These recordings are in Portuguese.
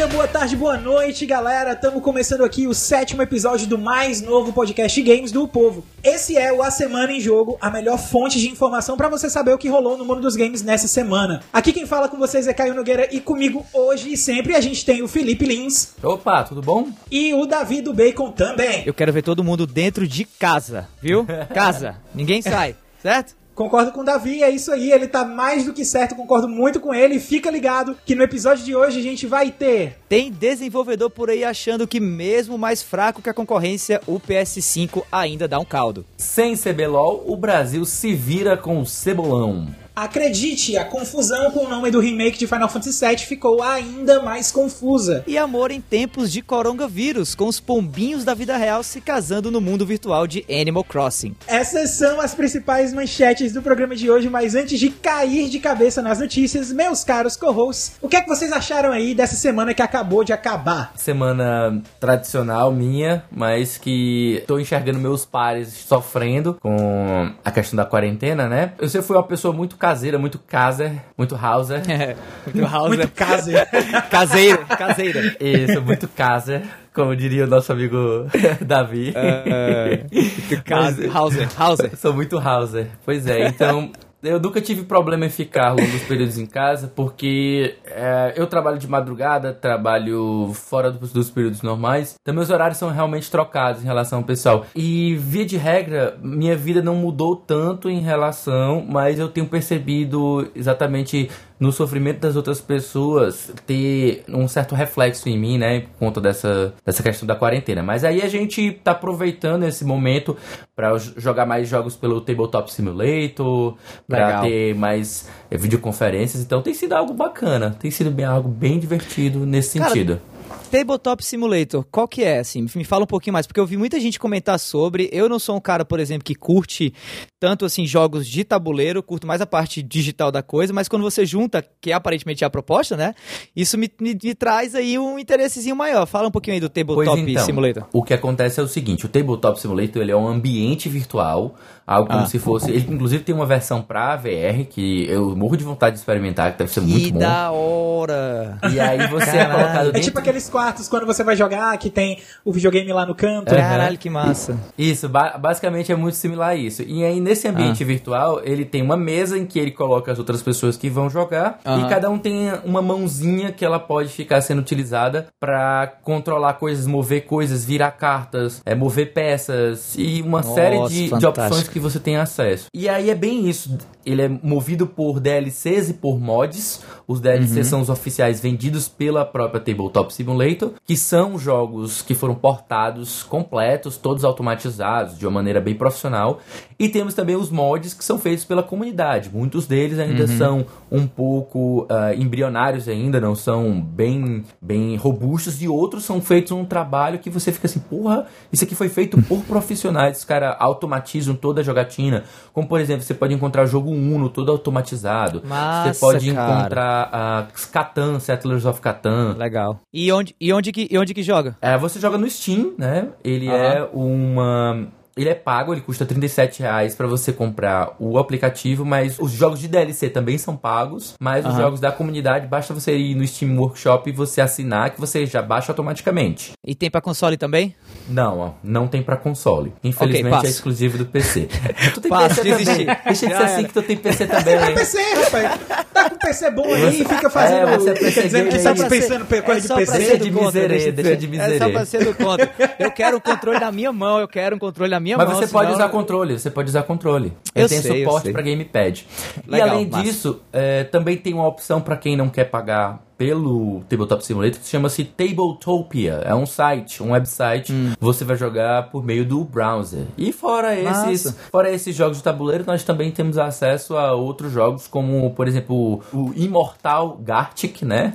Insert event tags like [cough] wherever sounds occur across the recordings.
dia, boa tarde, boa noite, galera. Estamos começando aqui o sétimo episódio do mais novo podcast Games do Povo. Esse é o A Semana em Jogo, a melhor fonte de informação para você saber o que rolou no mundo dos games nessa semana. Aqui quem fala com vocês é Caio Nogueira e comigo hoje e sempre a gente tem o Felipe Lins. Opa, tudo bom? E o Davi do Bacon também. Eu quero ver todo mundo dentro de casa, viu? [laughs] Casa. Ninguém sai, certo? Concordo com o Davi, é isso aí, ele tá mais do que certo, concordo muito com ele. Fica ligado que no episódio de hoje a gente vai ter. Tem desenvolvedor por aí achando que, mesmo mais fraco que a concorrência, o PS5 ainda dá um caldo. Sem CBLOL, o Brasil se vira com o cebolão. Acredite, a confusão com o nome do remake de Final Fantasy VII ficou ainda mais confusa. E amor em tempos de coronavírus, com os pombinhos da vida real se casando no mundo virtual de Animal Crossing. Essas são as principais manchetes do programa de hoje, mas antes de cair de cabeça nas notícias, meus caros co-hosts, o que é que vocês acharam aí dessa semana que acabou de acabar? Semana tradicional minha, mas que tô enxergando meus pares sofrendo com a questão da quarentena, né? Eu sempre fui uma pessoa muito caseira, muito caser, muito hauser. É, muito Hauser. Muito [laughs] caseiro. caseira, caseira. Isso, muito caser, como diria o nosso amigo [laughs] Davi. É, Casa- Hauser, Hauser. Sou muito hauser. Pois é, então... Eu nunca tive problema em ficar longos períodos em casa, porque é, eu trabalho de madrugada, trabalho fora dos, dos períodos normais, então meus horários são realmente trocados em relação ao pessoal. E, via de regra, minha vida não mudou tanto em relação, mas eu tenho percebido exatamente no sofrimento das outras pessoas ter um certo reflexo em mim, né, por conta dessa, dessa questão da quarentena. Mas aí a gente tá aproveitando esse momento para jogar mais jogos pelo Tabletop Simulator, para ter mais eh, videoconferências, então tem sido algo bacana, tem sido bem, algo bem divertido nesse Cara, sentido. Tabletop Simulator, qual que é, assim? Me fala um pouquinho mais, porque eu vi muita gente comentar sobre. Eu não sou um cara, por exemplo, que curte tanto, assim, jogos de tabuleiro, curto mais a parte digital da coisa, mas quando você junta, que aparentemente é a proposta, né? Isso me, me- me traz aí um interessezinho maior. Fala um pouquinho aí do Tabletop Pois então, Simulator. o que acontece é o seguinte, o Tabletop Simulator ele é um ambiente virtual, algo como Ah. se fosse, ele inclusive tem uma versão pra VR que eu morro de vontade de experimentar, que deve ser muito Que bom. da hora! E aí você é colocado É dentro... tipo aqueles quartos quando você vai jogar que tem o videogame lá no canto. É. Caralho, que massa. Isso, ba- basicamente é muito similar a isso. E aí, nesse Ah. ambiente virtual, ele tem uma mesa em que ele coloca as outras pessoas que vão jogar. Aham. E cada um tem uma mãozinha que ela pode ficar sendo utilizada pra controlar coisas, mover coisas, virar cartas, é, mover peças e uma Nossa, série de, de opções que você tem acesso. E aí é bem isso. Ele é movido por DLCs e por mods. Os DLCs Uhum. são os oficiais vendidos pela própria Tabletop Simulator, que são jogos que foram portados completos, todos automatizados, de uma maneira bem profissional. E temos também os mods que são feitos pela comunidade. Muitos deles ainda Uhum. são um pouco ah, embrionários ainda, não são bem, bem robustos. E outros são feitos um trabalho que você fica assim, porra, isso aqui foi feito por profissionais. Os caras automatizam toda a jogatina. Como, por exemplo, você pode encontrar jogo Uno todo automatizado. Massa, você pode cara. encontrar a Catan, Settlers of Catan. Legal. E onde, e onde, que, e onde que joga? É, você joga no Steam, né? Ele Aham. é uma. Ele é pago, ele custa 37 reais pra você comprar o aplicativo, mas os jogos de DLC também são pagos, mas os Aham. jogos da comunidade basta você ir no Steam Workshop e você assinar que você já baixa automaticamente. E tem pra console também? Não, ó, não tem pra console. Infelizmente passo. é exclusivo do PC. [laughs] tu tem Passo, PC desisti. também. Deixa de ser assim que tu tem PC também. [laughs] Tá PC, rapaz. Tá com PC bom aí, fica fazendo. É, você é PC dizendo que tá aí. dispensando pe- coisa É de PC. ser de miserê, deixa deixa de É só miserê. pra ser do contra. Eu quero um controle na minha mão, eu quero um controle na minha Mas mão. você pode usar controle, você pode usar controle. Eu Ele tem sei, eu suporte para gamepad. Legal, e além massa. disso, é, também tem uma opção para quem não quer pagar pelo Tabletop Simulator que chama-se Tabletopia. É um site, um website. Hum. Você vai jogar por meio do browser. E fora esses, fora esses jogos de tabuleiro, nós também temos acesso a outros jogos como, por exemplo, o Imortal Gartic, né?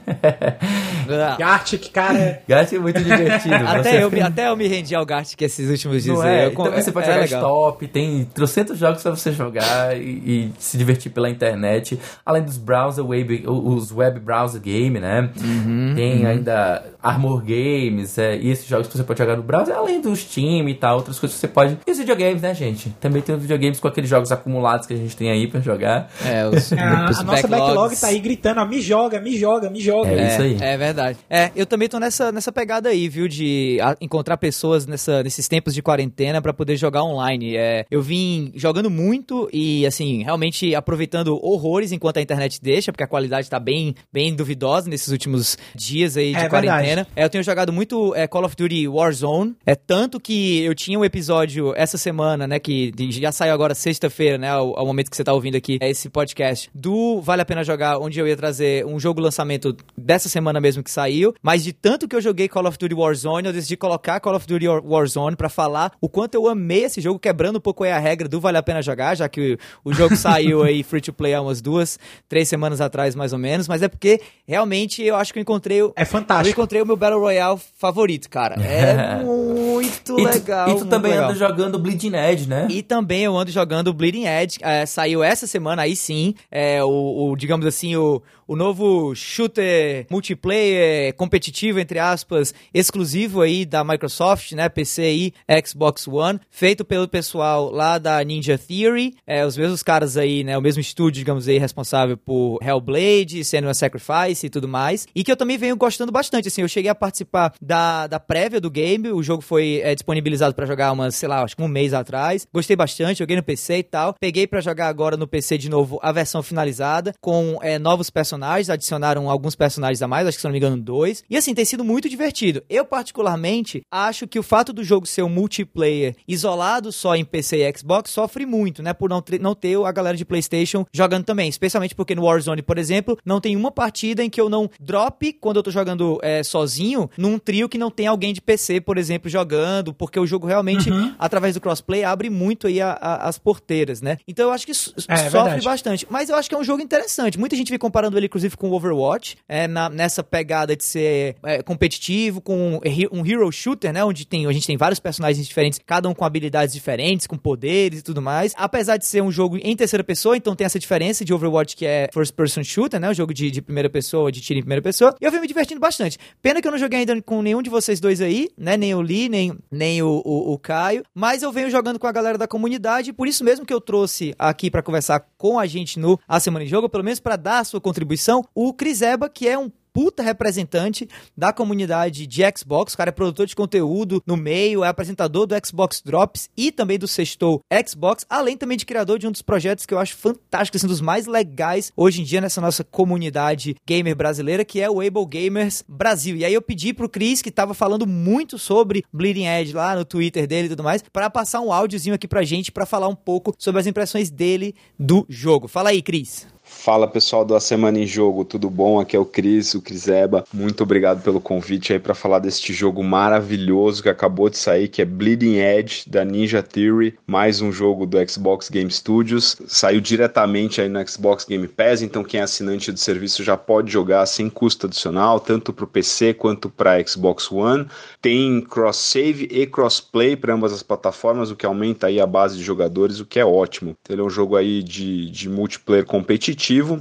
Ah, Gartic, cara. [laughs] Gartic é muito divertido. Até eu, me, até eu me rendi ao Gartic esses últimos dias. É? Eu E com- também você pode é jogar legal. stop, tem trocentos jogos pra você jogar e, e se divertir pela internet. Além dos browser web, os web browser né? Uhum, tem ainda Armor Games, é, e esses jogos que você pode jogar no browser, além do Steam e tal, outras coisas que você pode. E os videogames, né, gente? Também tem os videogames com aqueles jogos acumulados que a gente tem aí pra jogar. É, os, A, os [laughs] a nossa backlog tá aí gritando, ó, me joga, me joga, me joga. É isso aí. É verdade. É, eu também tô nessa, nessa pegada aí, viu? De a- encontrar pessoas nessa, nesses tempos de quarentena pra poder jogar online. É, eu vim jogando muito e, assim, realmente aproveitando horrores enquanto a internet deixa, porque a qualidade tá bem, bem duvidosa nesses últimos dias aí de É quarentena. verdade. É, eu tenho jogado muito é, Call of Duty Warzone. É tanto que eu tinha um episódio essa semana, né? Que já saiu agora sexta-feira, né? Ao, ao momento que você tá ouvindo aqui é esse podcast do Vale a Pena Jogar, onde eu ia trazer um jogo lançamento dessa semana mesmo que saiu. Mas de tanto que eu joguei Call of Duty Warzone, eu decidi colocar Call of Duty War- Warzone pra falar o quanto eu amei esse jogo, quebrando um pouco aí a regra do Vale a Pena Jogar, já que o, o jogo saiu aí free to play há umas duas, três semanas atrás, mais ou menos. Mas é porque realmente eu acho que eu encontrei o, É eu fantástico. encontrei o meu Battle Royale favorito, cara. É [laughs] muito E tu, legal. e tu também legal. anda jogando Bleeding Edge, né? E também eu ando jogando Bleeding Edge. é, saiu essa semana, aí sim. É, o, o, digamos assim, o, o novo shooter multiplayer competitivo, entre aspas, exclusivo aí da Microsoft, né? PC e Xbox One, feito pelo pessoal lá da Ninja Theory. É, os mesmos caras aí, né? O mesmo estúdio, digamos aí, responsável por Hellblade, Senua Sacrifice e tudo mais. E que eu também venho gostando bastante. Assim, eu cheguei a participar da, da prévia do game. O jogo foi é, disponibilizado pra jogar umas, sei lá, acho que um mês atrás. Gostei bastante, joguei no PC e tal. Peguei pra jogar agora no PC de novo a versão finalizada, com é, novos personagens. Adicionaram alguns personagens a mais, acho que se não me engano, dois. E assim, tem sido muito divertido. Eu, particularmente, acho que o fato do jogo ser um multiplayer isolado só em PC e Xbox sofre muito, né? Por não, não ter a galera de PlayStation jogando também. Especialmente porque no Warzone, por exemplo, não tem uma partida em que eu não drop quando eu tô jogando é, sozinho num trio que não tem alguém de PC, por exemplo, jogando, porque o jogo realmente, através do crossplay, abre muito aí a- a- as porteiras, né? Então eu acho que isso É, sofre verdade. bastante. Mas eu acho que é um jogo interessante. Muita gente vem comparando ele, inclusive, com o Overwatch, é, na- nessa pegada de ser é, competitivo, com um um hero shooter, né? Onde tem, a gente tem vários personagens diferentes, cada um com habilidades diferentes, com poderes e tudo mais. Apesar de ser um jogo em terceira pessoa, então tem essa diferença de Overwatch, que é first person shooter, né? O jogo de, de primeira pessoa, de tiro em primeira pessoa. E eu venho me divertindo bastante. Pena que eu não joguei ainda com nenhum de vocês dois aí, né? Nem o Lee, nem, nem o, o, o Caio. Mas eu venho jogando com a galera da comunidade, por isso mesmo que eu trouxe aqui pra conversar com a gente no A Semana em Jogo, pelo menos pra dar a sua contribuição, o Cris Eba, que é um puta representante da comunidade de Xbox. O cara é produtor de conteúdo no meio, é apresentador do Xbox Drops e também do Sextou Xbox, além também de criador de um dos projetos que eu acho fantástico, assim, dos mais legais hoje em dia nessa nossa comunidade gamer brasileira, que é o Able Gamers Brasil. E aí eu pedi pro Cris, que tava falando muito sobre Bleeding Edge lá no Twitter dele e tudo mais, para passar um áudiozinho aqui pra gente para falar um pouco sobre as impressões dele do jogo. Fala aí, Cris. Fala pessoal do A Semana em Jogo, tudo bom? Aqui é o Cris, o Cris Eba. Muito obrigado pelo convite aí para falar deste jogo maravilhoso que acabou de sair, que é Bleeding Edge da Ninja Theory, mais um jogo do Xbox Game Studios. Saiu diretamente aí no Xbox Game Pass, então quem é assinante do serviço já pode jogar sem custo adicional, tanto para o PC quanto para Xbox One. Tem cross save e crossplay para ambas as plataformas, o que aumenta aí a base de jogadores, o que é ótimo. Ele é um jogo aí de, de multiplayer competitivo,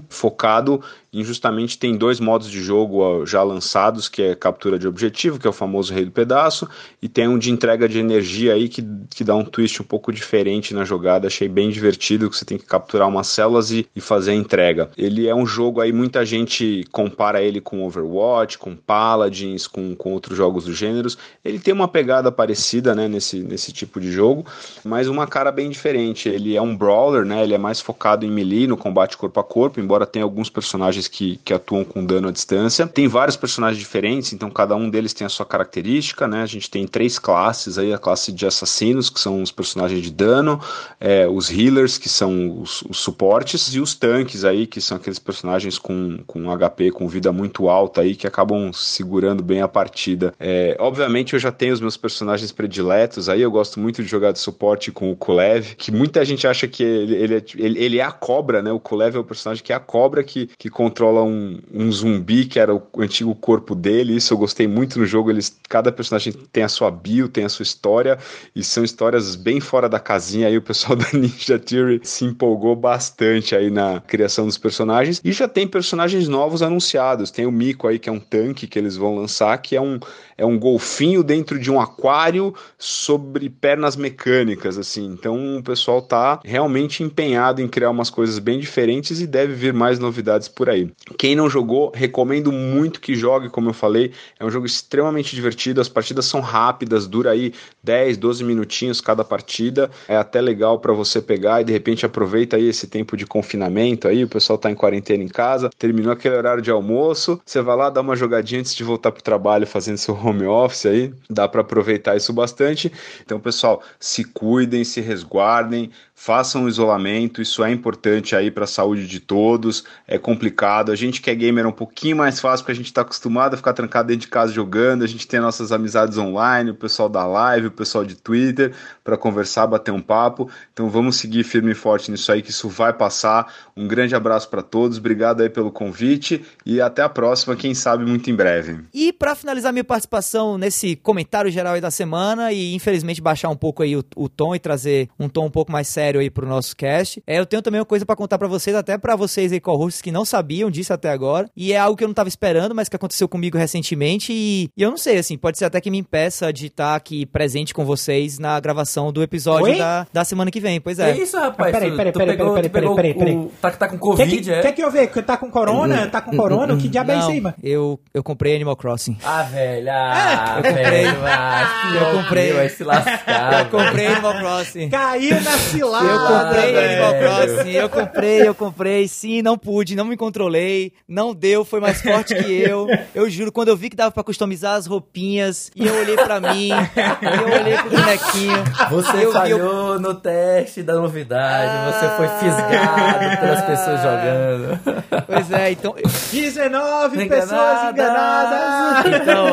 focado em justamente tem dois modos de jogo já lançados, que é captura de objetivo, que é o famoso rei do pedaço, e tem um de entrega de energia aí que, que dá um twist um pouco diferente na jogada. Achei bem divertido, que você tem que capturar umas células e, e fazer a entrega. Ele é um jogo aí, muita gente compara ele com Overwatch, com Paladins, com, com outros jogos do gênero. Ele tem uma pegada parecida, né, nesse, nesse tipo de jogo, mas uma cara bem diferente. Ele é um brawler, né, ele é mais focado em melee, no combate corpo a corpo, embora tenha alguns personagens que, que atuam com dano à distância. Tem vários personagens diferentes, então cada um deles tem a sua característica, né? A gente tem três classes aí, a classe de assassinos, que são os personagens de dano, é, os healers, que são os, os, suportes, e os tanques aí, que são aqueles personagens com, com HP, com vida muito alta aí, que acabam segurando bem a partida. É, obviamente eu já tenho os meus personagens prediletos aí, eu gosto muito de jogar de suporte com o Kulev, que muita gente acha que ele, ele, é, ele, ele é a cobra, né? O Kulev é o personagem que é a cobra, que, que controla um, um zumbi, que era o antigo corpo dele. Isso eu gostei muito no jogo. Eles, cada personagem tem a sua bio, tem a sua história, e são histórias bem fora da casinha. Aí o pessoal [laughs] da Ninja Theory se empolgou bastante aí na criação dos personagens. E já tem personagens novos anunciados. Tem o Miko aí, que é um tanque que eles vão lançar, que é um, é um golfinho dentro de um aquário sobre pernas mecânicas, assim. Então o pessoal tá realmente empenhado em criar umas coisas bem diferentes e deve vir mais novidades por aí. Quem não jogou, recomendo muito que jogue, como eu falei, é um jogo extremamente divertido, as partidas são rápidas, dura aí 10, 12 minutinhos cada partida. É até legal para você pegar e de repente aproveita aí esse tempo de confinamento aí, o pessoal tá em quarentena em casa, terminou aquele horário de almoço, você vai lá dar uma jogadinha antes de voltar pro trabalho fazendo seu home office aí, dá para aproveitar isso bastante. Então, pessoal, se cuidem, se resguardem, façam o isolamento, isso é importante aí para a saúde de todos. É complicado. A gente que é gamer é um pouquinho mais fácil porque a gente está acostumado a ficar trancado dentro de casa jogando. A gente tem nossas amizades online, o pessoal da live, o pessoal de Twitter para conversar, bater um papo. Então vamos seguir firme e forte nisso aí que isso vai passar. Um grande abraço para todos. Obrigado aí pelo convite e até a próxima, quem sabe muito em breve. E para finalizar minha participação nesse comentário geral aí da semana e infelizmente baixar um pouco aí o, o tom e trazer um tom um pouco mais sério aí pro nosso cast. É, eu tenho também uma coisa para contar para vocês, até para vocês aí co que não sabiam disso até agora. E é algo que eu não tava esperando, mas que aconteceu comigo recentemente. E, e eu não sei, assim, pode ser até que me impeça de estar tá aqui presente com vocês na gravação do episódio da, da semana que vem. Pois é. É isso, rapaz. Peraí, peraí, peraí, peraí, peraí, peraí, peraí. Tá, tá com Covid, que, é? Quer que eu veja? Tá com corona? Tá com corona? Que diabo é isso aí, mano? Eu, eu comprei Animal Crossing. Ah, velho. Ah, eu comprei. velho, vai, eu comprei. Vai se lascar. Eu comprei Animal Crossing. Caiu na cilada. Eu comprei. Animal Crossing, eu comprei, eu comprei. Sim, não pude, não me controlei, não deu, foi mais forte que eu. Eu juro, quando eu vi que dava pra customizar as roupinhas, e eu olhei pra mim, e eu olhei pro bonequinho. Você eu, falhou eu, no teste da novidade, você foi fisgado pelas pessoas jogando. Pois é, então. 19 pessoas enganadas. Então,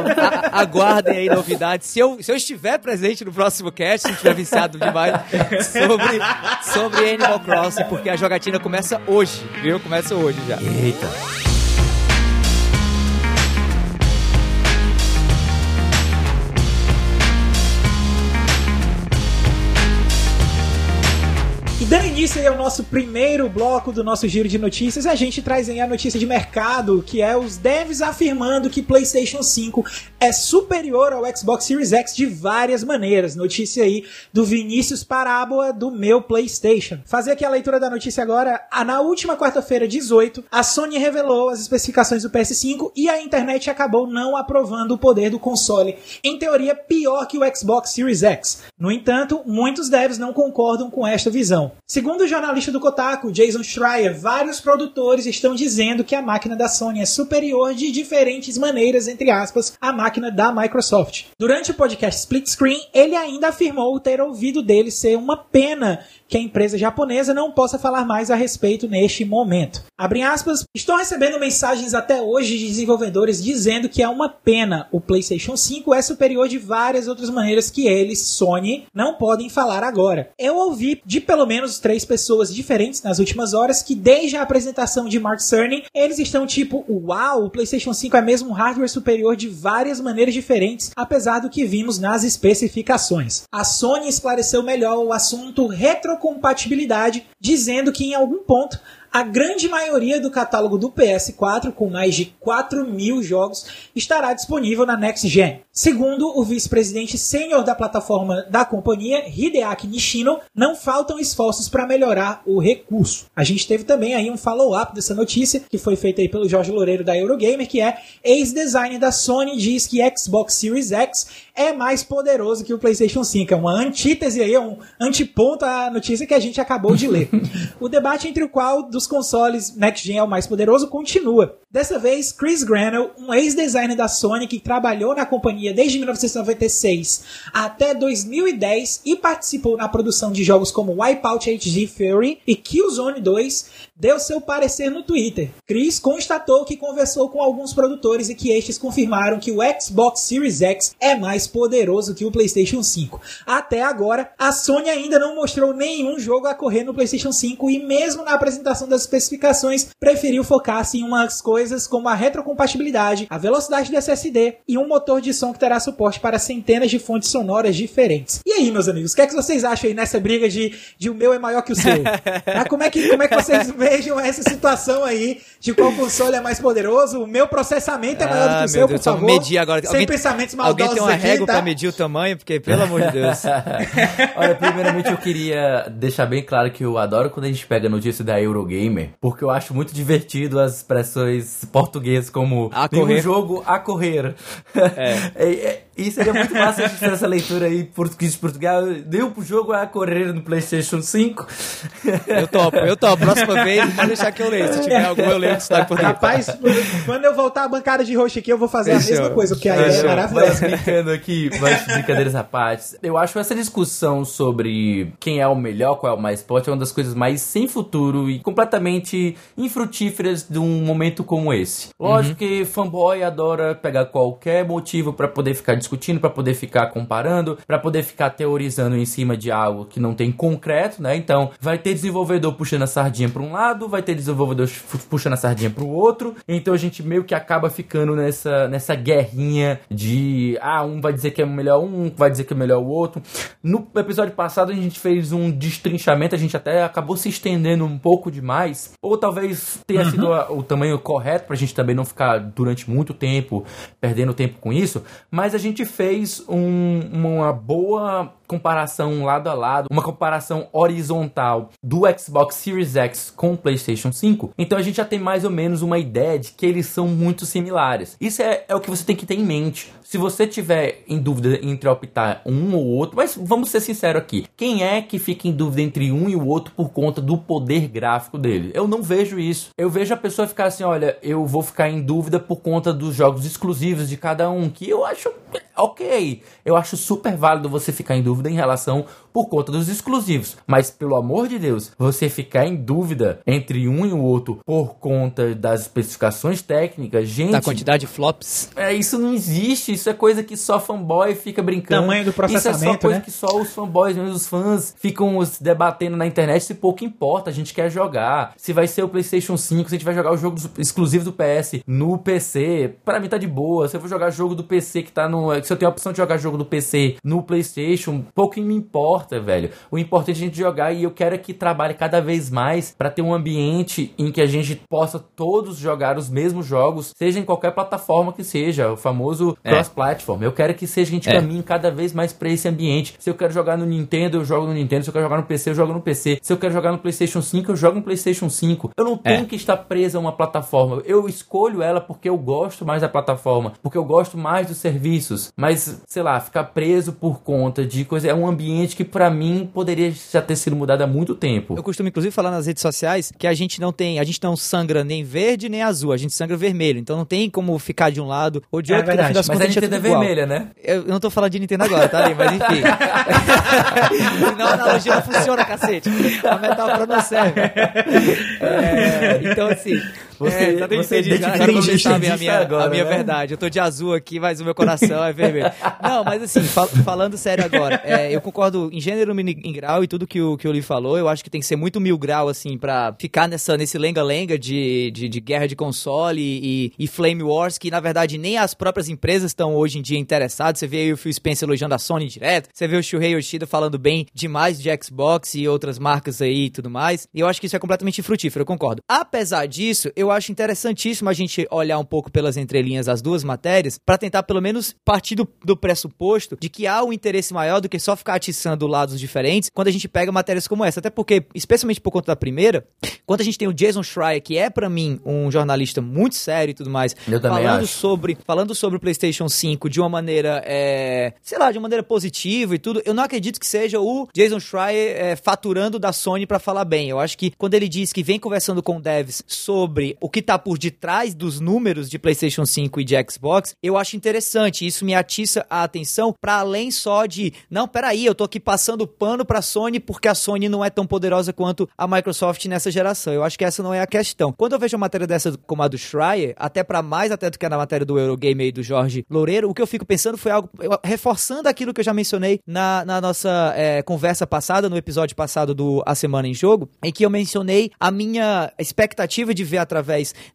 a- aguardem aí novidades. Se eu, se eu estiver presente no próximo cast, se estiver viciado demais, sobre, sobre Animal Crossing, porque a jogatina começa hoje, viu? Começa hoje já. Eita. E dando início ao nosso primeiro bloco do nosso giro de notícias, a gente traz aí a notícia de mercado, que é os devs afirmando que PlayStation 5 é superior ao Xbox Series X de várias maneiras. Notícia aí do Vinícius Parábola do meu PlayStation. Fazer aqui a leitura da notícia agora. Na última quarta-feira, 18, a Sony revelou as especificações do PS5 e a internet acabou não aprovando o poder do console. Em teoria, pior que o Xbox Series X. No entanto, muitos devs não concordam com esta visão. Segundo o jornalista do Kotaku, Jason Schreier, vários produtores estão dizendo que a máquina da Sony é superior de diferentes maneiras, entre aspas, à máquina da Microsoft. Durante o podcast Split Screen, ele ainda afirmou ter ouvido dele ser uma pena que a empresa japonesa não possa falar mais a respeito neste momento. Aspas, estou recebendo mensagens até hoje de desenvolvedores dizendo que é uma pena. O PlayStation 5 é superior de várias outras maneiras que eles, Sony, não podem falar agora. Eu ouvi de pelo menos três pessoas diferentes nas últimas horas que desde a apresentação de Mark Cerny, eles estão tipo, uau, o PlayStation 5 é mesmo um hardware superior de várias maneiras diferentes, apesar do que vimos nas especificações. A Sony esclareceu melhor o assunto retrocompatibilidade, dizendo que em algum ponto a grande maioria do catálogo do PS4, com mais de 4 mil jogos, estará disponível na Next Gen. Segundo o vice-presidente sênior da plataforma da companhia, Hideaki Nishino, não faltam esforços para melhorar o recurso. A gente teve também aí um follow-up dessa notícia, que foi feita aí pelo Jorge Loureiro da Eurogamer, que é ex-designer da Sony diz que Xbox Series X é mais poderoso que o PlayStation 5. É uma antítese aí, é um antiponto à notícia que a gente acabou de ler. [laughs] o debate entre o qual dos consoles Next Gen é o mais poderoso continua. Dessa vez, Chris Granell, um ex-designer da Sony que trabalhou na companhia desde 1996 até 2010 e participou na produção de jogos como Wipeout HD Fury e Killzone 2, deu seu parecer no Twitter. Chris constatou que conversou com alguns produtores e que estes confirmaram que o Xbox Series X é mais poderoso que o PlayStation 5. Até agora, a Sony ainda não mostrou nenhum jogo a correr no PlayStation 5 e mesmo na apresentação das especificações, preferiu focar-se em umas coisas como a retrocompatibilidade, a velocidade do SSD e um motor de som que terá suporte para centenas de fontes sonoras diferentes. E aí, meus amigos, o que é que vocês acham aí nessa briga de, de o meu é maior que o seu? [laughs] ah, como, é que, como é que vocês [laughs] vejam essa situação aí de qual console é mais poderoso? O meu processamento é maior do que o seu, Deus, por favor. medir agora. Sem alguém, pensamentos alguém maldosos tem uma aqui, régua tá? pra medir o tamanho, porque pelo amor de Deus. [laughs] Olha, primeiramente eu queria deixar bem claro que eu adoro quando a gente pega a notícia da Eurogamer, porque eu acho muito divertido as expressões portuguesas como A nenhum correr. jogo a correr. É. [laughs] é, e seria muito fácil a gente fazer essa leitura aí português de Portugal. Nenhum jogo a correr no PlayStation 5. Eu topo, eu topo. Próxima vez, pode deixar que eu leio. Se tiver algum, eu leio que está por dentro. Rapaz, quando eu voltar à bancada de roxo aqui, eu vou fazer a Fechou. mesma coisa, porque a ideia é Mas, maravilhosa. brincando aqui, mas brincadeiras à parte. Eu acho essa discussão sobre quem é o melhor, qual é o mais forte, é uma das coisas mais sem futuro e completamente infrutíferas de um momento como esse. Lógico que fanboy adora pegar qualquer motivo pra poder ficar discutindo, pra poder ficar comparando, pra poder ficar teorizando em cima de algo que não tem concreto, né? Então, vai ter desenvolvedor puxando a sardinha pra um lado, vai ter desenvolvedor puxando a sardinha pro outro. Então a gente meio que acaba ficando nessa, nessa guerrinha de ah, um vai dizer que é melhor um, vai dizer que é melhor o outro. No episódio passado a gente fez um destrinchamento, a gente até acabou se estendendo um pouco demais, ou talvez tenha sido a- o tamanho correto pra gente também não ficar durante muito tempo perdendo tempo com isso, mas a gente fez um- uma boa comparação lado a lado, uma comparação horizontal do Xbox Series X com o PlayStation 5. Então a gente já tem mais ou menos uma ideia de que eles são muito similares. Isso é, é o que você tem que ter em mente. Se você tiver em dúvida entre optar um ou outro, mas vamos ser sinceros aqui, quem é que fica em dúvida entre um e o outro por conta do poder gráfico dele? Eu não vejo isso. Eu vejo a pessoa ficar assim, olha, eu vou ficar em dúvida por conta dos jogos exclusivos de cada um, que eu acho ok. Eu acho super válido você ficar em dúvida em relação por conta dos exclusivos. Mas, pelo amor de Deus, você ficar em dúvida entre um e o outro por conta das especificações técnicas, gente. Da quantidade de flops. É, isso não existe, isso é coisa que só fanboy fica brincando. Tamanho do Isso é só processamento, coisa né? que só os fanboys, mesmo os fãs, ficam se debatendo na internet, se pouco importa, a gente quer jogar. Se vai ser o PlayStation 5, se a gente vai jogar os jogos exclusivos do PS no PC, pra mim tá de boa. Se eu vou jogar jogo do PC que tá no. Se eu tenho a opção de jogar jogo do PC no PlayStation, pouco me importa, velho. O importante é a gente jogar e eu quero é que trabalhe cada vez mais pra ter um ambiente em que a gente possa todos jogar os mesmos jogos, seja em qualquer plataforma que seja, o famoso É. cross-platform. Eu quero que seja a gente É. caminhe cada vez mais pra esse ambiente. Se eu quero jogar no Nintendo, eu jogo no Nintendo. Se eu quero jogar no PC, eu jogo no PC. Se eu quero jogar no PlayStation 5, eu jogo no PlayStation 5. Eu não tenho É. que estar preso a uma plataforma. Eu escolho ela porque eu gosto mais da plataforma, porque eu gosto mais dos serviços. Mas, sei lá, ficar preso por conta de coisa é um ambiente que pra mim poderia já ter sido mudado há muito tempo. Eu costumo, inclusive, falar nas redes sociais que a gente não tem, a gente não sangra nem verde nem azul, a gente sangra vermelho. Então não tem como ficar de um lado ou de É outro, fim verdade. Mas a é Nintendo é igual. vermelha, né? Eu, não tô falando de Nintendo agora, tá ali, mas enfim. [laughs] Senão a analogia não funciona, cacete. A metáfora não serve. [laughs] É, então, assim. Você- é, já você entendi, já, identifica agora como vocês sabem a minha, agora, a minha né? verdade. Eu tô de azul aqui, mas o meu coração é vermelho. [laughs] Não, mas assim, fal- falando sério agora, é, eu concordo em gênero, mini- em grau e tudo que o, que o Lee falou. Eu acho que tem que ser muito mil grau, assim, pra ficar nessa, nesse lenga-lenga de, de, de guerra de console e, e Flame Wars, que na verdade nem as próprias empresas estão hoje em dia interessadas. Você vê aí o Phil Spencer elogiando a Sony direto, você vê o Shuhei Yoshida falando bem demais de Xbox e outras marcas aí e tudo mais. E eu acho que isso é completamente frutífero, eu concordo. Apesar disso, eu acho interessantíssimo a gente olhar um pouco pelas entrelinhas as duas matérias pra tentar pelo menos partir do, do pressuposto de que há um interesse maior do que só ficar atiçando lados diferentes quando a gente pega matérias como essa. Até porque, especialmente por conta da primeira, quando a gente tem o Jason Schreier, que é pra mim um jornalista muito sério e tudo mais, falando acho. sobre falando sobre o PlayStation 5 de uma maneira, é, sei lá, de uma maneira positiva e tudo, eu não acredito que seja o Jason Schreier é, faturando da Sony pra falar bem. Eu acho que quando ele diz que vem conversando com devs sobre o que tá por detrás dos números de PlayStation 5 e de Xbox, eu acho interessante. Isso me atiça a atenção para além só de, não, peraí, eu tô aqui passando pano pra Sony porque a Sony não é tão poderosa quanto a Microsoft nessa geração. Eu acho que essa não é a questão. Quando eu vejo uma matéria dessa como a do Schreier, até para mais até do que na matéria do Eurogame aí do Jorge Loureiro, o que eu fico pensando foi algo reforçando aquilo que eu já mencionei na, na nossa é, conversa passada, no episódio passado do A Semana em Jogo, em que eu mencionei a minha expectativa de ver através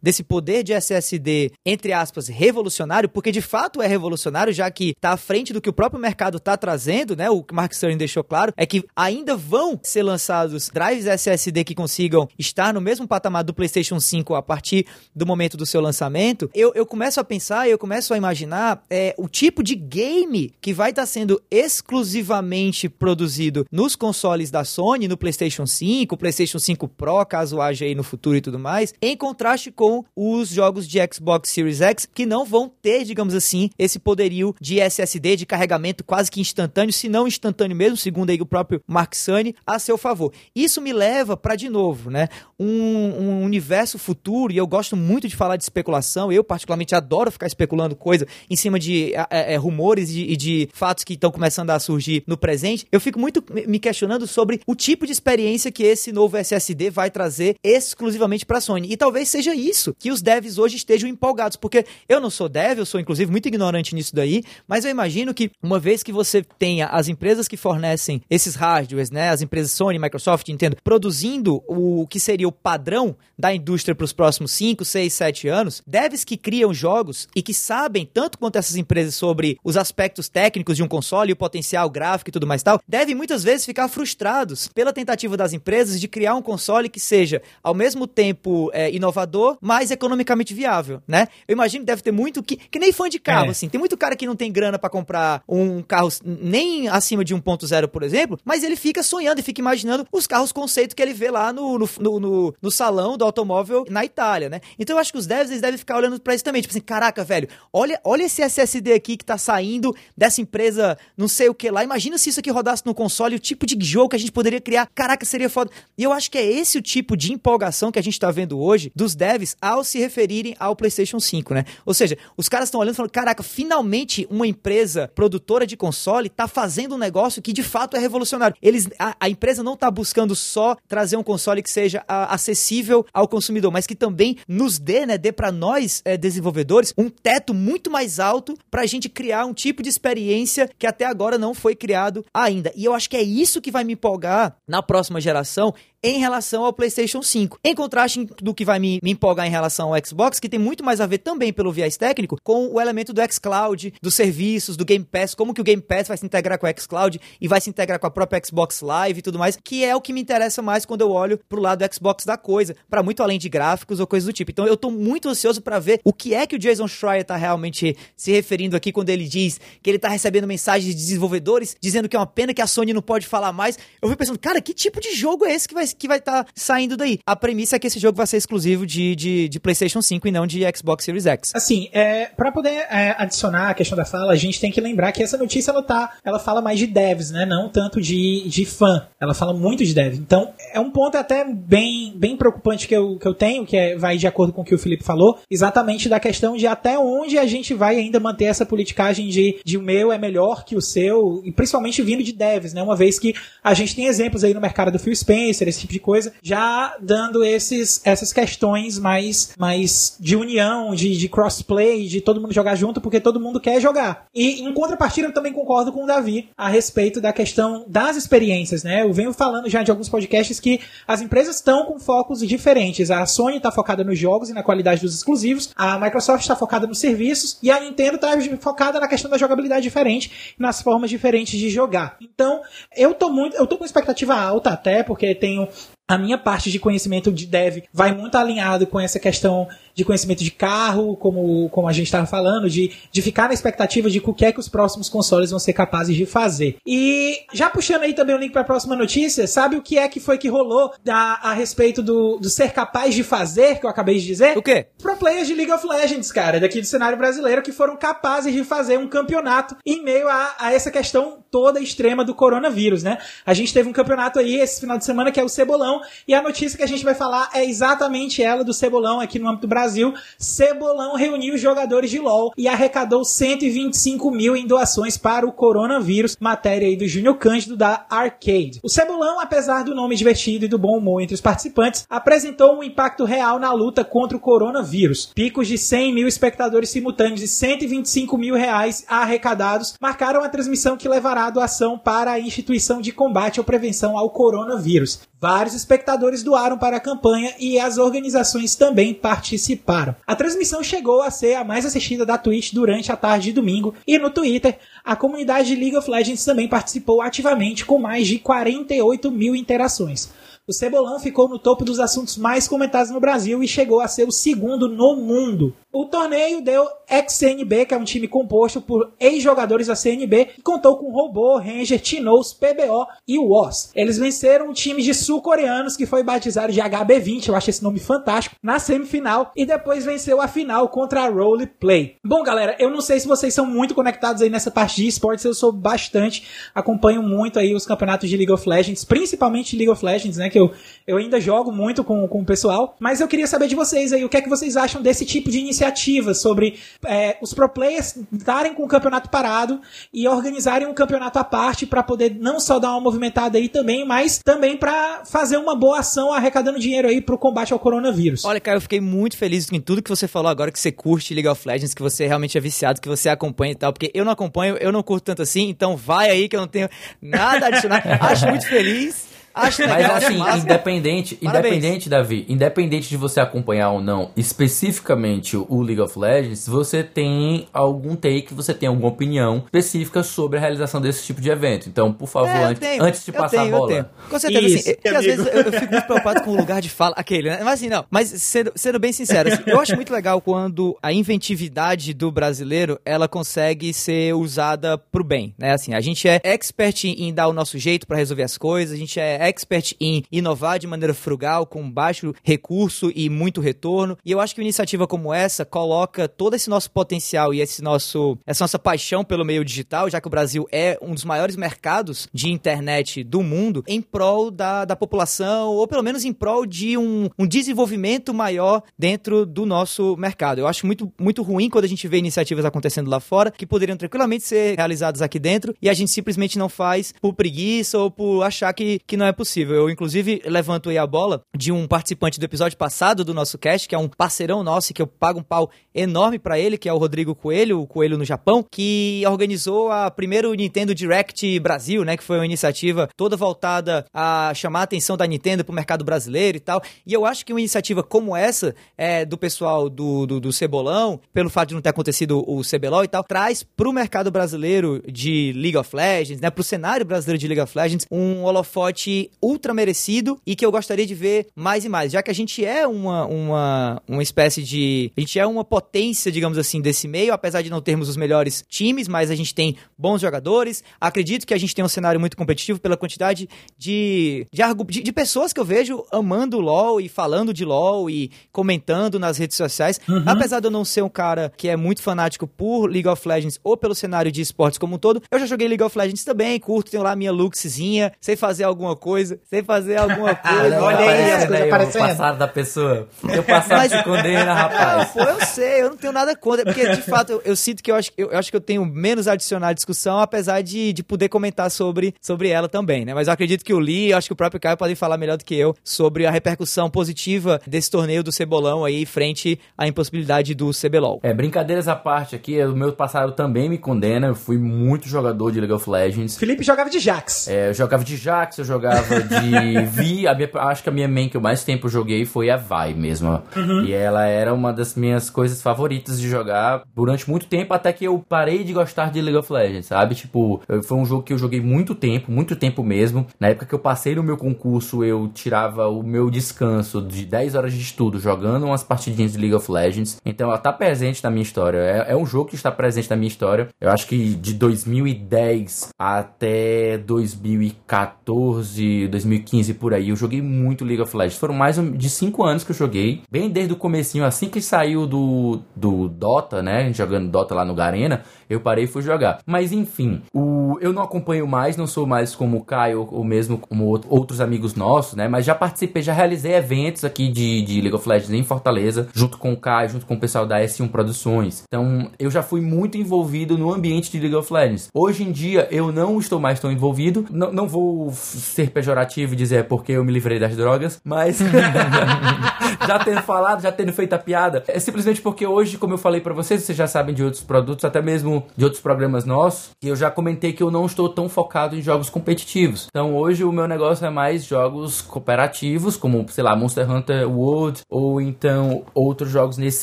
desse poder de SSD, entre aspas, revolucionário, porque de fato é revolucionário, já que está à frente do que o próprio mercado está trazendo, né? O que Mark Cerny deixou claro é que ainda vão ser lançados drives SSD que consigam estar no mesmo patamar do PlayStation 5 a partir do momento do seu lançamento. Eu, eu começo a pensar, eu começo a imaginar é, o tipo de game que vai estar tá sendo exclusivamente produzido nos consoles da Sony, no PlayStation 5, PlayStation 5 Pro, caso haja aí no futuro e tudo mais, em contraste com os jogos de Xbox Series X que não vão ter, digamos assim, esse poderio de SSD de carregamento quase que instantâneo, se não instantâneo mesmo, segundo aí o próprio Mark Sani, a seu favor. Isso me leva para de novo, né, um, um, universo futuro e eu gosto muito de falar de especulação. Eu particularmente adoro ficar especulando coisa em cima de é, é, rumores e de, fatos que estão começando a surgir no presente. Eu fico muito me questionando sobre o tipo de experiência que esse novo SSD vai trazer exclusivamente para a Sony. E talvez seja isso que os devs hoje estejam empolgados, porque eu não sou dev, eu sou inclusive muito ignorante nisso daí, mas eu imagino que uma vez que você tenha as empresas que fornecem esses hardwares, né, as empresas Sony, Microsoft, Nintendo, produzindo o que seria o padrão da indústria para os próximos 5, 6, 7 anos, devs que criam jogos e que sabem tanto quanto essas empresas sobre os aspectos técnicos de um console, o potencial gráfico e tudo mais tal, devem muitas vezes ficar frustrados pela tentativa das empresas de criar um console que seja ao mesmo tempo é, inovador, mas economicamente viável, né? Eu imagino que deve ter muito que, que nem fã de carro, é. assim. Tem muito cara que não tem grana para comprar um carro nem acima de 1.0, por exemplo, mas ele fica sonhando e fica imaginando os carros conceito que ele vê lá no, no, no, no, salão do automóvel na Itália, né? Então eu acho que os devs eles devem ficar olhando para isso também, tipo assim, caraca, velho, olha, olha esse SSD aqui que tá saindo dessa empresa, não sei o que lá. Imagina se isso aqui rodasse no console, o tipo de jogo que a gente poderia criar. Caraca, seria foda. E eu acho que é esse o tipo de empolgação que a gente tá vendo hoje dos devs ao se referirem ao PlayStation 5, né? Ou seja, os caras estão olhando e falando, caraca, finalmente uma empresa produtora de console tá fazendo um negócio que de fato é revolucionário. Eles, a, a empresa não tá buscando só trazer um console que seja a, acessível ao consumidor, mas que também nos dê, né, dê para nós é, desenvolvedores um teto muito mais alto para a gente criar um tipo de experiência que até agora não foi criado ainda. E eu acho que é isso que vai me empolgar na próxima geração em relação ao PlayStation 5. Em contraste do que vai me, me, empolgar em relação ao Xbox, que tem muito mais a ver também pelo viés técnico com o elemento do xCloud, dos serviços, do Game Pass, como que o Game Pass vai se integrar com o xCloud e vai se integrar com a própria Xbox Live e tudo mais, que é o que me interessa mais quando eu olho pro lado do Xbox da coisa, para muito além de gráficos ou coisas do tipo. Então eu tô muito ansioso para ver o que é que o Jason Schreier tá realmente se referindo aqui quando ele diz que ele tá recebendo mensagens de desenvolvedores dizendo que é uma pena que a Sony não pode falar mais. Eu fui pensando, cara, que tipo de jogo é esse que vai que vai estar tá saindo daí. A premissa é que esse jogo vai ser exclusivo de, de, de PlayStation 5 e não de Xbox Series X. Assim, é, para poder é, adicionar a questão da fala, a gente tem que lembrar que essa notícia ela tá, ela fala mais de devs, né? Não tanto de, de fã. Ela fala muito de devs. Então, é um ponto até bem, bem preocupante que eu, que eu tenho, que é, vai de acordo com o que o Felipe falou, exatamente da questão de até onde a gente vai ainda manter essa politicagem de, de o meu é melhor que o seu, e principalmente vindo de devs, né? Uma vez que a gente tem exemplos aí no mercado do Phil Spencer, esse tipo de coisa, já dando esses, essas questões mais, mais de união, de, de crossplay, de todo mundo jogar junto, porque todo mundo quer jogar. E em contrapartida, eu também concordo com o Davi a respeito da questão das experiências, né? Eu venho falando já de alguns podcasts que as empresas estão com focos diferentes. A Sony está focada nos jogos e na qualidade dos exclusivos, a Microsoft está focada nos serviços e a Nintendo está focada na questão da jogabilidade diferente, nas formas diferentes de jogar. Então, eu tô muito, eu tô com expectativa alta até, porque tenho a minha parte de conhecimento de dev vai muito alinhado com essa questão de conhecimento de carro, como, como a gente estava falando, de, de ficar na expectativa de o que é que os próximos consoles vão ser capazes de fazer. E já puxando aí também o link para a próxima notícia, sabe o que é que foi que rolou da, a respeito do, do ser capaz de fazer, que eu acabei de dizer? O quê? Pro players de League of Legends, cara, daqui do cenário brasileiro, que foram capazes de fazer um campeonato em meio a, a essa questão toda extrema do coronavírus, né? A gente teve um campeonato aí esse final de semana que é o Cebolão, Cebolão. E a notícia que a gente vai falar é exatamente ela do Cebolão aqui no âmbito do Brasil. Cebolão reuniu os jogadores de LoL e arrecadou 125 mil em doações para o coronavírus. Matéria aí do Júnior Cândido da Arcade. O Cebolão, apesar do nome divertido e do bom humor entre os participantes, apresentou um impacto real na luta contra o coronavírus. Picos de 100 mil espectadores simultâneos e 125 mil reais arrecadados marcaram a transmissão que levará a doação para a instituição de combate ou prevenção ao coronavírus. Vários espectadores doaram para a campanha e as organizações também participaram. A transmissão chegou a ser a mais assistida da Twitch durante a tarde de domingo e no Twitter a comunidade de League of Legends também participou ativamente com mais de 48 mil interações. O Cebolão ficou no topo dos assuntos mais comentados no Brasil e chegou a ser o segundo no mundo. O torneio deu ex-CNB, que é um time composto por ex-jogadores da CNB, e contou com Robô, Ranger, Tinoz, PBO e WOS. Eles venceram o time de sul-coreanos, que foi batizado de HB20, eu acho esse nome fantástico, na semifinal, e depois venceu a final contra a Roleplay. Bom, galera, eu não sei se vocês são muito conectados aí nessa parte de esportes, eu sou bastante, acompanho muito aí os campeonatos de League of Legends, principalmente League of Legends, né, que eu, eu ainda jogo muito com, com o pessoal, mas eu queria saber de vocês aí, o que é que vocês acham desse tipo de iniciativa sobre é, os pro players estarem com o campeonato parado e organizarem um campeonato à parte para poder não só dar uma movimentada aí também, mas também para fazer uma boa ação arrecadando dinheiro aí pro combate ao coronavírus. Olha, cara, eu fiquei muito feliz com tudo que você falou agora, que você curte League of Legends, que você realmente é viciado, que você acompanha e tal, porque eu não acompanho, eu não curto tanto assim, então vai aí que eu não tenho nada a adicionar. [laughs] Acho muito feliz. Acho legal, Mas assim, acho independente, independente, Davi, independente de você acompanhar ou não, especificamente o League of Legends, você tem algum take, você tem alguma opinião específica sobre a realização desse tipo de evento. Então, por favor, É, antes, tenho, antes de passar tenho, a eu bola. tenho. Com certeza, Isso, assim, é que às vezes eu, eu fico muito preocupado com o lugar de fala, aquele, né? Mas assim, não, mas sendo, sendo bem sincero, assim, eu acho muito legal quando a inventividade do brasileiro, ela consegue ser usada pro bem, né? Assim, a gente é expert em dar o nosso jeito pra resolver as coisas, a gente é expert em inovar de maneira frugal, com baixo recurso e muito retorno, e eu acho que uma iniciativa como essa coloca todo esse nosso potencial e esse nosso, essa nossa paixão pelo meio digital, já que o Brasil é um dos maiores mercados de internet do mundo, em prol da, da população, ou pelo menos em prol de um, um desenvolvimento maior dentro do nosso mercado. Eu acho muito, muito ruim quando a gente vê iniciativas acontecendo lá fora que poderiam tranquilamente ser realizadas aqui dentro e a gente simplesmente não faz por preguiça ou por achar que, que não é possível. Eu, inclusive, levanto aí a bola de um participante do episódio passado do nosso cast, que é um parceirão nosso, que eu pago um pau enorme pra ele, que é o Rodrigo Coelho, o Coelho no Japão, que organizou a primeiro Nintendo Direct Brasil, né, que foi uma iniciativa toda voltada a chamar a atenção da Nintendo pro mercado brasileiro e tal. E eu acho que uma iniciativa como essa, é, do pessoal do, do, do Cebolão, pelo fato de não ter acontecido o CBLOL e tal, traz pro mercado brasileiro de League of Legends, né, pro cenário brasileiro de League of Legends, um holofote ultra merecido e que eu gostaria de ver mais e mais, já que a gente é uma, uma, uma espécie de. A gente é uma potência, digamos assim, desse meio, apesar de não termos os melhores times, mas a gente tem bons jogadores. Acredito que a gente tem um cenário muito competitivo pela quantidade de, de, de, pessoas que eu vejo amando o LoL e falando de LoL e comentando nas redes sociais. Apesar de eu não ser um cara que é muito fanático por League of Legends ou pelo cenário de esportes como um todo, eu já joguei League of Legends também, curto, tenho lá minha luxzinha, sei fazer alguma coisa, sei fazer alguma coisa. olha aí, as coisas aí, aparecendo. O passado da pessoa. Teu passado Mas- te condena, rapaz. Não, pô, eu sei, eu não tenho nada contra, porque de fato eu, eu sinto que eu acho, eu, eu acho que eu tenho menos a adicionar à discussão, apesar de, de poder comentar sobre, sobre ela também, né? Mas eu acredito que o Lee, eu acho que o próprio Caio podem falar melhor do que eu sobre a repercussão positiva desse torneio do Cebolão aí frente à impossibilidade do CBLOL. É, brincadeiras à parte aqui, o meu passado também me condena. Eu fui muito jogador de League of Legends. Felipe jogava de Jax. É, eu jogava de Jax, eu jogava de Vi. A minha, acho que a minha main que eu mais tempo joguei foi a Vi mesmo. E ela era uma das minhas coisas favoritas de jogar durante muito tempo, até que eu parei de gostar de League of Legends, sabe? Tipo, foi um jogo que eu joguei muito tempo, muito tempo mesmo. Na época que eu passei no meu concurso, eu tirava o meu descanso de 10 horas de estudo jogando umas partidinhas de League of Legends. Então ela tá presente na minha história. É, é um jogo que está presente na minha história. Eu acho que de 2010 até 2014, de 2015 por aí, eu joguei muito League of Legends. Foram mais de 5 anos que eu joguei, bem desde o comecinho, assim que saiu do, do Dota, né, jogando Dota lá no Garena, eu parei e fui jogar. Mas enfim, o, eu não acompanho mais, não sou mais como o Caio ou mesmo como outros amigos nossos, né? Mas já participei, já realizei eventos aqui de, de League of Legends em Fortaleza, junto com o Caio, junto com o pessoal da S1 Produções. Então eu já fui muito envolvido no ambiente de League of Legends. Hoje em dia eu não estou mais tão envolvido, não, não vou ser pejorativo e dizer porque eu me livrei das drogas, mas [laughs] já tendo falado, já tendo feito a piada, é simplesmente porque hoje, como eu falei para vocês, vocês já sabem de outros produtos, até mesmo de outros programas nossos, e eu já comentei que eu não estou tão focado em jogos competitivos. Então hoje o meu negócio é mais jogos cooperativos, como, sei lá, Monster Hunter World, ou então outros jogos nesse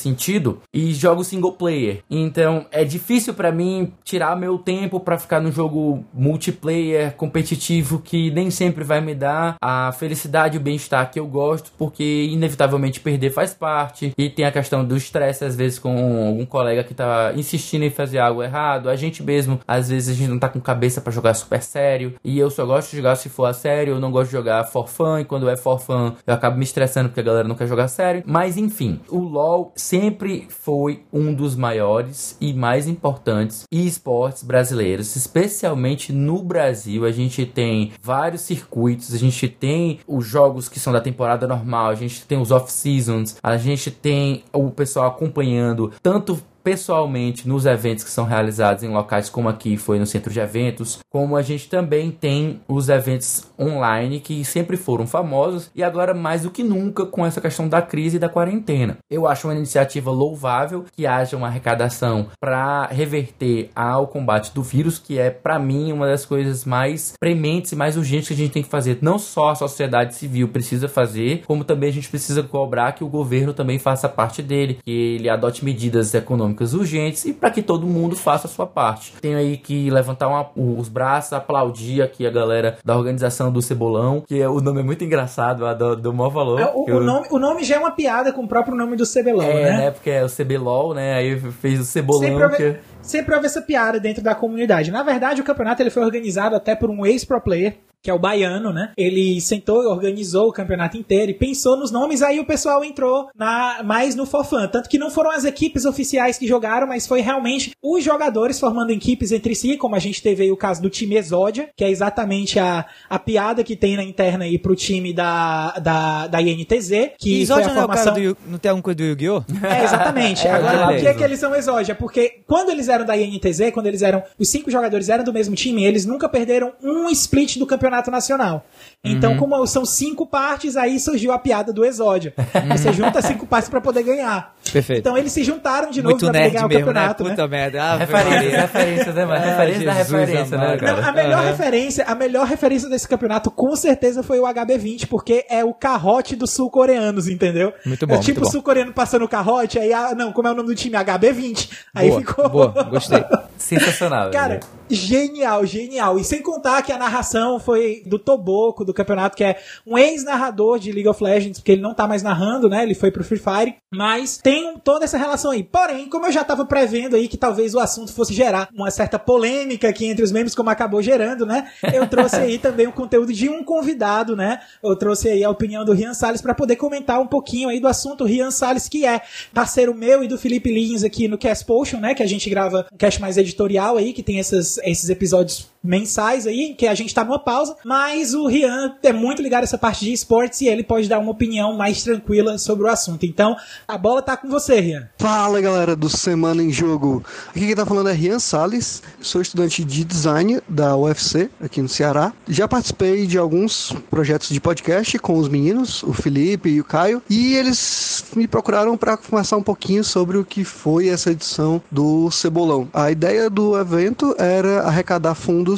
sentido, e jogos single player. Então é difícil para mim tirar meu tempo para ficar no jogo multiplayer competitivo que nem sempre vai me dar a felicidade e o bem-estar que eu gosto, porque inevitavelmente perder faz parte, e tem a questão do estresse às vezes com algum colega que tá insistindo em fazer algo errado. A gente mesmo, às vezes, a gente não tá com cabeça para jogar super sério. E eu só gosto de jogar se for a sério. Eu não gosto de jogar for fun. E quando é for fun, eu acabo me estressando porque a galera não quer jogar sério. Mas enfim, o LoL sempre foi um dos maiores e mais importantes esportes brasileiros, especialmente no Brasil. A gente tem vários circuitos, a gente tem os jogos que são da temporada normal, a gente tem os off-seasons, a gente tem o pessoal acompanhando tanto pessoalmente nos eventos que são realizados em locais como aqui foi no centro de eventos, como a gente também tem os eventos online que sempre foram famosos e agora mais do que nunca com essa questão da crise e da quarentena. Eu acho uma iniciativa louvável que haja uma arrecadação para reverter ao combate do vírus, que é para mim uma das coisas mais prementes e mais urgentes que a gente tem que fazer. Não só a sociedade civil precisa fazer, como também a gente precisa cobrar que o governo também faça parte dele, que ele adote medidas econômicas econômicas urgentes e para que todo mundo faça a sua parte. Tenho aí que levantar uma, os braços, aplaudir aqui a galera da organização do Cebolão, que é, o nome é muito engraçado, do, do maior valor. É, o, eu... o, nome, o nome já é uma piada com o próprio nome do Cebelão, é, né? né? Porque é o Cebelol, né? Aí fez o Cebolão. Sempre houve, que... sempre houve essa piada dentro da comunidade. Na verdade, o campeonato ele foi organizado até por um ex-pro player que é o baiano, né? Ele sentou e organizou o campeonato inteiro e pensou nos nomes, aí o pessoal entrou na, mais no Fofan. Tanto que não foram as equipes oficiais que jogaram, mas foi realmente os jogadores formando equipes entre si, como a gente teve aí o caso do time Exódia, que é exatamente a, a piada que tem na interna aí pro time da, da, da INTZ, que Exódia foi a não, formação... é o cara do, não tem alguma coisa do Yu-Gi-Oh? É, exatamente. [laughs] É, Agora, por que, beleza. que eles são exódia? Porque quando eles eram da INTZ, quando eles eram. Os cinco jogadores eram do mesmo time, eles nunca perderam um split do campeonato nacional. Então, Uhum. como são cinco partes, aí surgiu a piada do exódia. [laughs] Você junta cinco partes pra poder ganhar. Perfeito. Então eles se juntaram de novo Muito pra poder nerd ganhar o mesmo, né? campeonato, né? Puta merda. Ah, Referências, Maria. referências, né, mano? Ah, Referência da Jesus referência, né, amado. cara? Não, a melhor Aham. referência, a melhor referência desse campeonato com certeza foi o HB20, porque é o carrote dos sul-coreanos, entendeu? Muito bom, É tipo o sul-coreano passando o carrote, aí, ah, não, como é o nome do time? HB20. Aí boa, ficou. boa, gostei. [laughs] Sensacional. Cara, velho. Genial, genial. E sem contar que a narração foi do Toboco, do campeonato, que é um ex-narrador de League of Legends, porque ele não tá mais narrando, né? Ele foi pro Free Fire. Mas tem toda essa relação aí. Porém, como eu já tava prevendo aí que talvez o assunto fosse gerar uma certa polêmica aqui entre os membros, como acabou gerando, né? Eu trouxe aí também o conteúdo de um convidado, né? Eu trouxe aí a opinião do Rian Salles para poder comentar um pouquinho aí do assunto. O Rian Salles, que é parceiro meu e do Felipe Lins aqui no Cast Potion, né? Que a gente grava um cast mais editorial aí, que tem essas, esses episódios mensais aí, que a gente tá numa pausa, mas o Rian é muito ligado a essa parte de esportes e ele pode dar uma opinião mais tranquila sobre o assunto. Então, a bola tá com você, Rian. Fala galera do Semana em Jogo. Aqui quem tá falando é Rian Salles, sou estudante de design da UFC aqui no Ceará. Já participei de alguns projetos de podcast com os meninos, o Felipe e o Caio, e eles me procuraram para conversar um pouquinho sobre o que foi essa edição do Cebolão. A ideia do evento era arrecadar fundos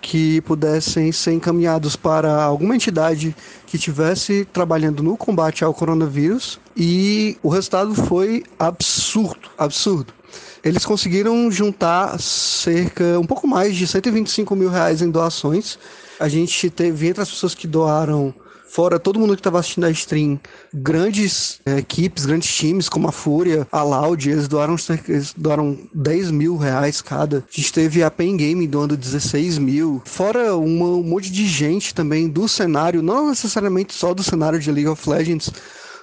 que pudessem ser encaminhados para alguma entidade que estivesse trabalhando no combate ao coronavírus e o resultado foi absurdo, absurdo. Eles conseguiram juntar cerca, um pouco mais de 125 mil reais em doações. A gente teve entre as pessoas que doaram fora todo mundo que estava assistindo a stream, grandes é, equipes, grandes times, como a Fúria, a Loud, eles doaram, eles doaram 10 mil reais cada. A gente teve a Pen Game doando 16 mil. Fora uma, um monte de gente também do cenário, não necessariamente só do cenário de League of Legends,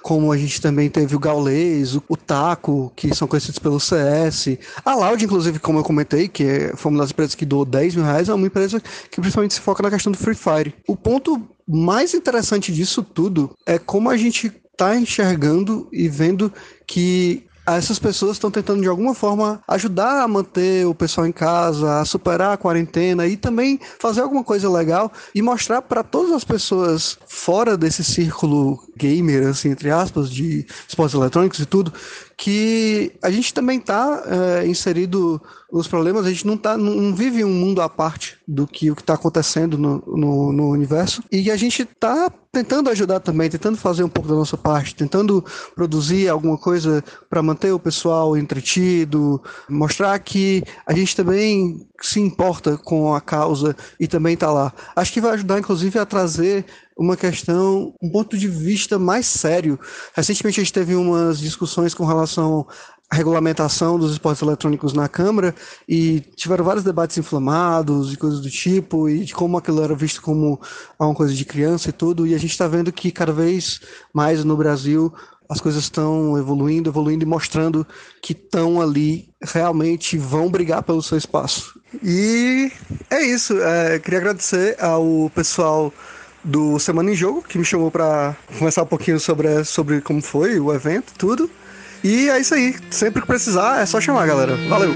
como a gente também teve o Gaules, o, o Taco, que são conhecidos pelo CS. A Loud, inclusive, como eu comentei, que é, foi uma das empresas que doou 10 mil reais, é uma empresa que principalmente se foca na questão do Free Fire. O ponto mais interessante disso tudo é como a gente está enxergando e vendo que essas pessoas estão tentando de alguma forma ajudar a manter o pessoal em casa, a superar a quarentena e também fazer alguma coisa legal e mostrar para todas as pessoas fora desse círculo gamer, assim, entre aspas, de esportes eletrônicos e tudo, que a gente também está é, inserido nos problemas, a gente não, tá, não vive um mundo à parte do que o que está acontecendo no, no, no, universo e a gente está tentando ajudar também, tentando fazer um pouco da nossa parte, tentando produzir alguma coisa para manter o pessoal entretido, mostrar que a gente também se importa com a causa e também está lá. Acho que vai ajudar, inclusive, a trazer uma questão, um ponto de vista mais sério. Recentemente a gente teve umas discussões com relação à regulamentação dos esportes eletrônicos na Câmara e tiveram vários debates inflamados e coisas do tipo e de como aquilo era visto como uma coisa de criança e tudo. E a gente está vendo que cada vez mais no Brasil as coisas estão evoluindo, evoluindo e mostrando que estão ali, realmente vão brigar pelo seu espaço. E é isso. É, queria agradecer ao pessoal do Semana em Jogo, que me chamou para conversar um pouquinho sobre, sobre como foi o evento, tudo. E é isso aí. Sempre que precisar, é só chamar, galera. Valeu!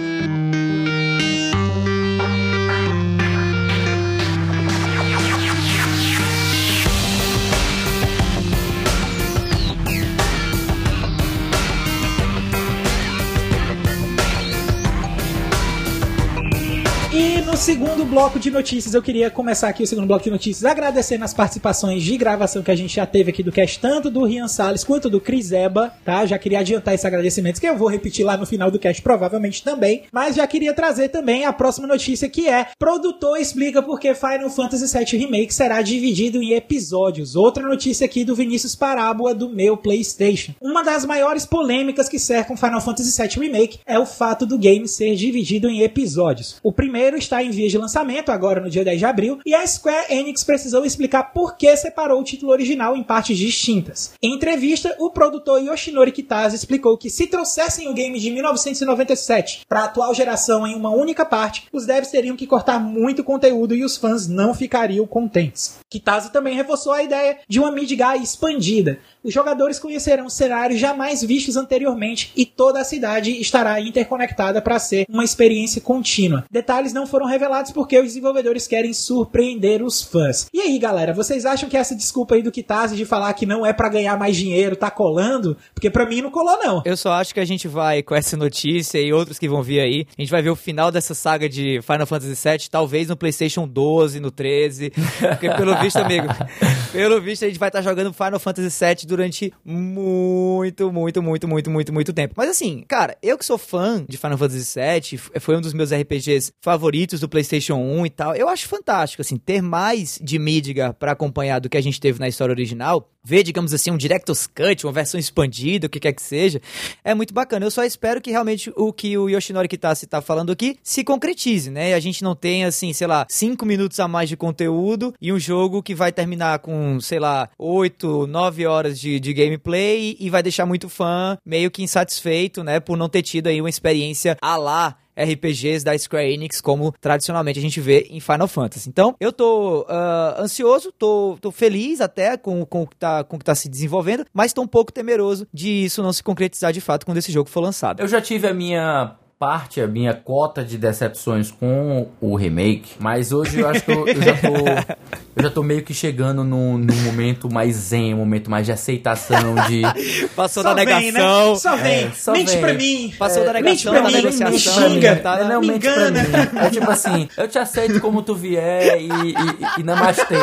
Segundo bloco de notícias, eu queria começar aqui o segundo bloco de notícias agradecendo as participações de gravação que a gente já teve aqui do cast, tanto do Rian Salles quanto do Cris Eba, tá? Já queria adiantar esses agradecimentos, que eu vou repetir lá no final do cast, provavelmente também. Mas já queria trazer também a próxima notícia, que é: produtor explica por que Final Fantasy VII Remake será dividido em episódios. Outra notícia aqui do Vinícius Parábola do meu PlayStation. Uma das maiores polêmicas que cercam Final Fantasy VII Remake é o fato do game ser dividido em episódios. O primeiro está em vias de lançamento, agora no dia 10 de abril, e a Square Enix precisou explicar por que separou o título original em partes distintas. Em entrevista, o produtor Yoshinori Kitase explicou que se trouxessem o game de 1997 para a atual geração em uma única parte, os devs teriam que cortar muito conteúdo e os fãs não ficariam contentes. Kitase também reforçou a ideia de uma Midgar expandida, os jogadores conhecerão cenários jamais vistos anteriormente e toda a cidade estará interconectada para ser uma experiência contínua. Detalhes não foram revelados porque os desenvolvedores querem surpreender os fãs. E aí, galera, vocês acham que essa desculpa aí do Kitase de falar que não é para ganhar mais dinheiro tá colando? Porque para mim não colou não. Eu só acho que a gente vai com essa notícia e outros que vão vir aí, a gente vai ver o final dessa saga de Final Fantasy VII, talvez no PlayStation 12, no 13, [laughs] porque pelo visto, amigo, [laughs] pelo visto a gente vai estar tá jogando Final Fantasy VII durante muito, muito, muito, muito, muito, muito tempo. Mas assim, cara, eu que sou fã de Final Fantasy VII, foi um dos meus RPGs favoritos do PlayStation 1 e tal. Eu acho fantástico, assim, ter mais de Midgar para acompanhar do que a gente teve na história original ver, digamos assim, um Director's Cut, uma versão expandida, o que quer que seja, é muito bacana. Eu só espero que realmente o que o Yoshinori Kitase está falando aqui se concretize, né? E a gente não tenha, assim, sei lá, cinco minutos a mais de conteúdo e um jogo que vai terminar com, sei lá, oito, nove horas de, de gameplay e vai deixar muito fã meio que insatisfeito, né? Por não ter tido aí uma experiência a lá RPGs da Square Enix, como tradicionalmente a gente vê em Final Fantasy. Então, eu tô uh, ansioso, tô, tô feliz até com, com, o que tá, com o que tá se desenvolvendo, mas tô um pouco temeroso de isso não se concretizar de fato quando esse jogo for lançado. Eu já tive a minha parte, a minha cota de decepções com o remake, mas hoje eu acho que eu, eu já tô. Eu já tô meio que chegando num, num momento mais zen, um momento mais de aceitação de. [laughs] Passou só da negação. Vem, né? Só vem. É, só mente vem. pra mim. Passou é, da negação mente pra da mim, negociação. Me xinga, tá? Não, me mente engana. pra mim. É tipo assim, eu te aceito como tu vier e, e, e namastê.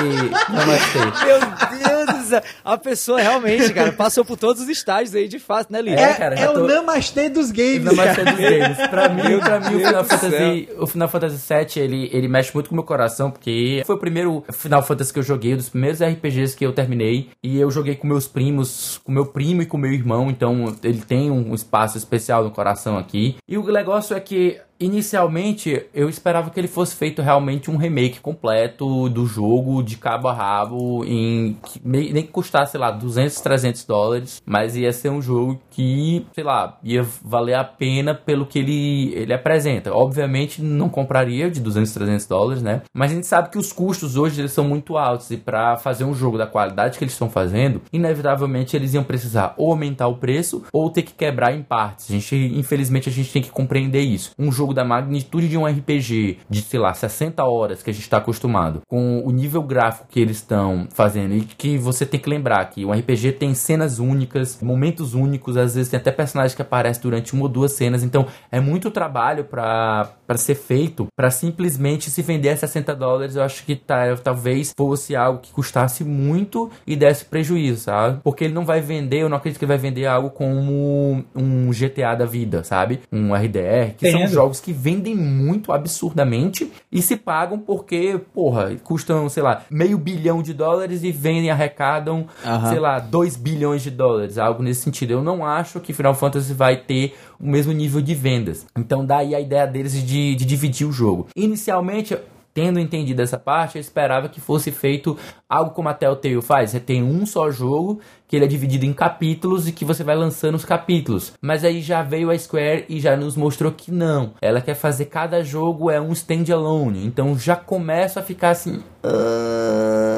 Namastê. Meu Deus do Nossa, a pessoa realmente, cara, passou por todos os estágios aí de fato, né, Lívia? É, cara, é tô- o namastê dos games, Não mais cara. dos games. Pra mim, pra mim o, Final Fantasy, o Final Fantasy VII, ele, ele mexe muito com o meu coração, porque foi o primeiro Final Fantasy que eu joguei, um dos primeiros RPGs que eu terminei. E eu joguei com meus primos, com meu primo e com meu irmão, então ele tem um espaço especial no coração aqui. E o negócio é que Inicialmente, eu esperava que ele fosse feito realmente um remake completo do jogo, de cabo a rabo, em nem que custasse, sei lá, 200, 300 dólares, mas ia ser um jogo que, sei lá, ia valer a pena pelo que ele, ele apresenta. Obviamente, não compraria de 200, 300 dólares, né? Mas a gente sabe que os custos hoje eles são muito altos e para fazer um jogo da qualidade que eles estão fazendo, inevitavelmente eles iam precisar ou aumentar o preço ou ter que quebrar em partes. A gente, infelizmente, a gente tem que compreender isso. Um jogo da magnitude de um RPG de, sei lá, 60 horas que a gente está acostumado, com o nível gráfico que eles estão fazendo e que você tem que lembrar que o RPG tem cenas únicas, momentos únicos, às vezes tem até personagens que aparecem durante uma ou duas cenas, então é muito trabalho para ser feito para simplesmente se vender a 60 dólares. Eu acho que tá, talvez fosse algo que custasse muito e desse prejuízo, sabe? Porque ele não vai vender, eu não acredito que ele vai vender algo como um GTA da vida, sabe? Um RDR, que são Entendo. Jogos que vendem muito absurdamente e se pagam porque, porra, custam, sei lá, meio bilhão de dólares e vendem, arrecadam, Aham. sei lá, 2 bilhões de dólares, algo nesse sentido. Eu não acho que Final Fantasy vai ter o mesmo nível de vendas. Então daí a ideia deles de, de dividir o jogo. Inicialmente, tendo entendido essa parte, eu esperava que fosse feito algo como a Telltale faz. Você tem um só jogo que ele é dividido em capítulos e que você vai lançando os capítulos. Mas aí já veio a Square e já nos mostrou que não. Ela quer fazer cada jogo é um standalone. Então já começa a ficar assim. "Ah".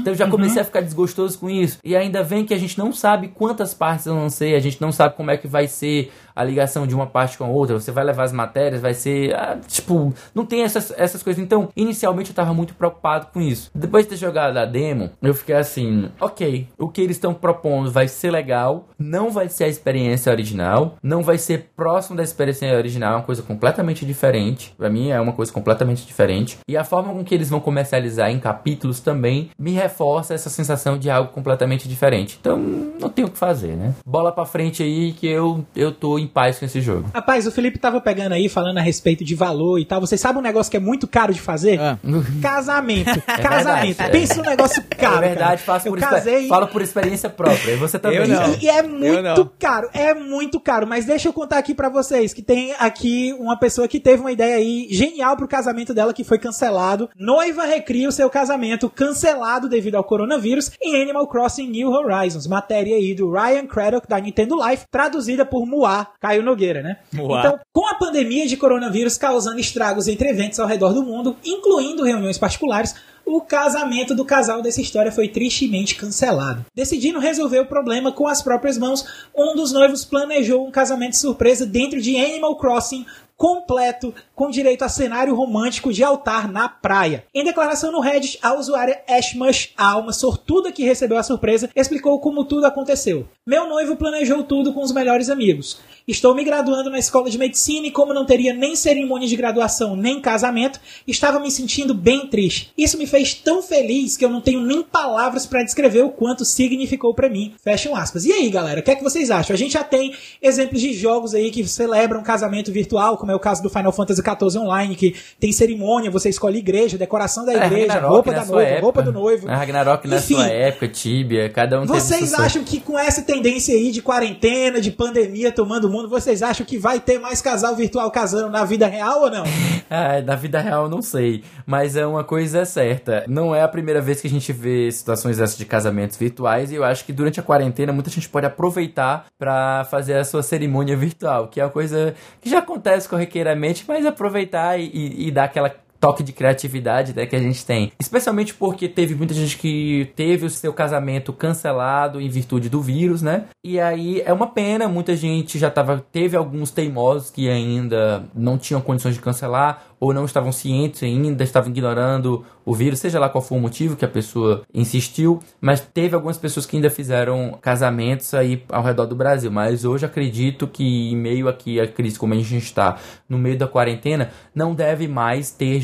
Então eu já comecei a ficar desgostoso com isso. E ainda vem que a gente não sabe quantas partes vão ser, a gente não sabe como é que vai ser a ligação de uma parte com a outra. Você vai levar as matérias, vai ser. ah, tipo, não tem essas, essas coisas. Então, inicialmente eu tava muito preocupado com isso. Depois de ter jogado a demo, eu fiquei assim: ok, o que eles estão propondo vai ser legal, não vai ser a experiência original, não vai ser próximo da experiência original, é uma coisa completamente diferente. Pra mim é uma coisa completamente diferente. E a forma com que eles vão comercializar em capítulos também me reforça essa sensação de algo completamente diferente. Então, não tem o que fazer, né? Bola pra frente aí que eu, eu tô em paz com esse jogo. Rapaz, o Felipe tava pegando aí, falando a respeito de valor e tal. Vocês sabem um negócio que é muito caro de fazer? Ah. [laughs] Casamento. Casamento. verdade, é. Pensa num negócio caro. é verdade, faço por casei. falo por experiência própria. E você também. Eu não. E, e é não. muito caro, é muito caro. Mas deixa eu contar aqui pra vocês que tem aqui uma pessoa que teve uma ideia aí genial pro casamento dela que foi cancelado. Noiva recria o seu casamento cancelado devido ao coronavírus em Animal Crossing New Horizons. Matéria aí do Ryan Craddock da Nintendo Life, traduzida por Moá, Caio Nogueira, né? Moá. Então, com a pandemia de coronavírus causando estragos entre eventos ao redor do mundo, incluindo reuniões particulares, o casamento do casal dessa história foi tristemente cancelado. Decidindo resolver o problema com as próprias mãos, um dos noivos planejou um casamento surpresa dentro de Animal Crossing completo, com direito a cenário romântico de altar na praia. Em declaração no Reddit, a usuária Ashmush, a alma sortuda que recebeu a surpresa, explicou como tudo aconteceu. Meu noivo planejou tudo com os melhores amigos. Estou me graduando na escola de medicina e, como não teria nem cerimônia de graduação nem casamento, estava me sentindo bem triste. Isso me fez tão feliz que eu não tenho nem palavras para descrever o quanto significou para mim. Fecham aspas. E aí, galera, o que é que vocês acham? A gente já tem exemplos de jogos aí que celebram casamento virtual, como é o caso do Final Fantasy XIV Online, que tem cerimônia, você escolhe igreja, decoração da É, igreja, Ragnarok roupa da noiva, época. roupa do noivo. É, Ragnarok na Enfim. sua época, Tibia, cada um Vocês acham que com essa tendência aí de quarentena, de pandemia tomando o mundo, vocês acham que vai ter mais casal virtual casando na vida real ou não? [laughs] Ah, na vida real eu não sei, mas é uma coisa certa. Não é a primeira vez que a gente vê situações dessas de casamentos virtuais e eu acho que durante a quarentena muita gente pode aproveitar pra fazer a sua cerimônia virtual, que é uma coisa que já acontece corriqueiramente, mas aproveitar e, e- e dar aquela toque de criatividade né, que a gente tem. Especialmente porque teve muita gente que teve o seu casamento cancelado em virtude do vírus, né? E aí é uma pena, muita gente já tava, teve alguns teimosos que ainda não tinham condições de cancelar ou não estavam cientes ainda, estavam ignorando o vírus, seja lá qual for o motivo que a pessoa insistiu, mas teve algumas pessoas que ainda fizeram casamentos aí ao redor do Brasil, mas hoje acredito que em meio aqui a crise como a gente está, no meio da quarentena, não deve mais ter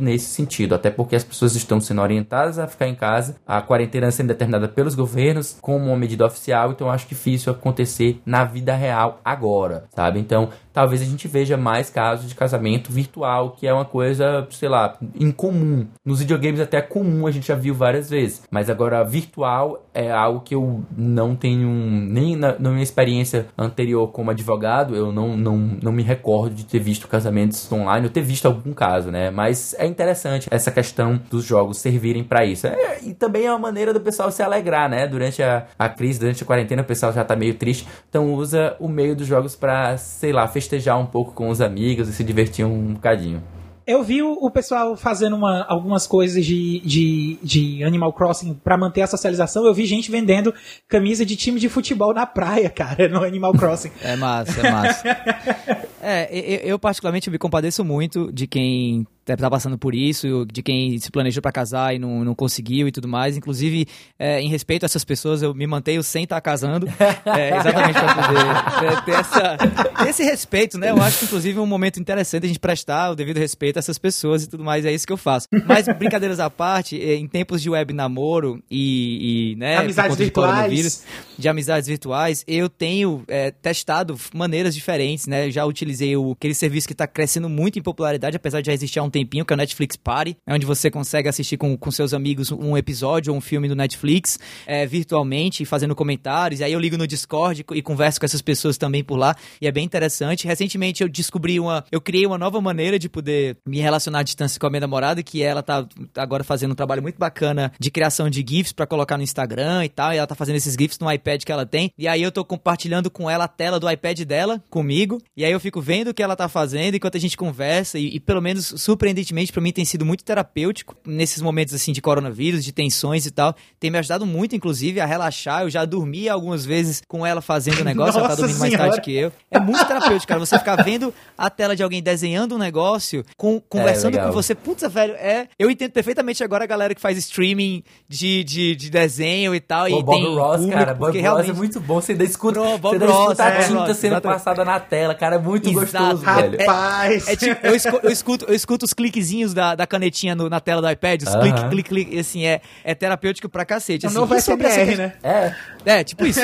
nesse sentido, até porque as pessoas estão sendo orientadas a ficar em casa, a quarentena sendo determinada pelos governos como uma medida oficial, então acho difícil acontecer na vida real agora, sabe? Então, talvez a gente veja mais casos de casamento virtual, que é uma coisa, sei lá, incomum. Nos videogames até é comum, a gente já viu várias vezes, mas agora virtual é algo que eu não tenho nem na, na minha experiência anterior como advogado, eu não, não, não me recordo de ter visto casamentos online, ou ter visto algum caso, né? Mas é interessante essa questão dos jogos servirem para isso. É, e também é uma maneira do pessoal se alegrar, né? Durante a, a crise, durante a quarentena, o pessoal já tá meio triste, então usa o meio dos jogos para, sei lá, festejar um pouco com os amigos e se divertir um bocadinho. Eu vi o, pessoal fazendo uma, algumas coisas de, de, de Animal Crossing para manter a socialização. Eu vi gente vendendo camisa de time de futebol na praia, cara, no Animal Crossing. [laughs] É massa, é massa. [laughs] é, eu, eu particularmente me compadeço muito de quem deve estar passando por isso, de quem se planejou para casar e não, não conseguiu e tudo mais. Inclusive, é, em respeito a essas pessoas, eu me mantenho sem estar casando, é, exatamente para poder ter, essa, ter esse respeito, né? Eu acho que, inclusive, é um momento interessante a gente prestar o devido respeito a essas pessoas e tudo mais, é isso que eu faço. Mas, brincadeiras à parte, é, em tempos de web namoro e, e né, amizades virtuais. De, de amizades virtuais, eu tenho é, testado maneiras diferentes, né? Já utilizei o, aquele serviço que está crescendo muito em popularidade, apesar de já existir há um tempinho, que é o Netflix Party, é onde você consegue assistir com, com seus amigos um episódio ou um filme do Netflix é, virtualmente, fazendo comentários. E aí eu ligo no Discord e converso com essas pessoas também por lá. E é bem interessante. Recentemente eu descobri uma. Eu criei uma nova maneira de poder me relacionar à distância com a minha namorada, que ela tá agora fazendo um trabalho muito bacana de criação de GIFs para colocar no Instagram e tal. E ela tá fazendo esses GIFs no iPad que ela tem. E aí eu tô compartilhando com ela a tela do iPad dela, comigo. E aí eu fico vendo o que ela tá fazendo enquanto a gente conversa. E, e pelo menos surpreendentemente, para mim tem sido muito terapêutico nesses momentos assim de coronavírus, de tensões e tal. Tem me ajudado muito, inclusive, a relaxar. Eu já dormi algumas vezes com ela fazendo o negócio, ela tá [laughs] dormindo senhora. mais tarde que eu. É muito terapêutico, cara. Você ficar vendo a tela de alguém desenhando um negócio, com, conversando é, com você. Putz, velho, é. Eu entendo perfeitamente agora a galera que faz streaming de, de, de desenho e tal. Pô, e Bob tem Ross, público, cara. Bob Ross é muito bom. Você ainda escuta, Bob você Ross, escuta a é, tinta sendo exatamente. passada na tela, cara. É muito Exato. gostoso, velho. Rapaz! É, é tipo, eu, escuto, eu, escuto, eu escuto os cliquezinhos da, da canetinha no, na tela do iPad, os uh -huh. clique, clique, clique, assim, é, é terapêutico pra cacete. Assim. Não vai ser BR, né? É. É, tipo isso.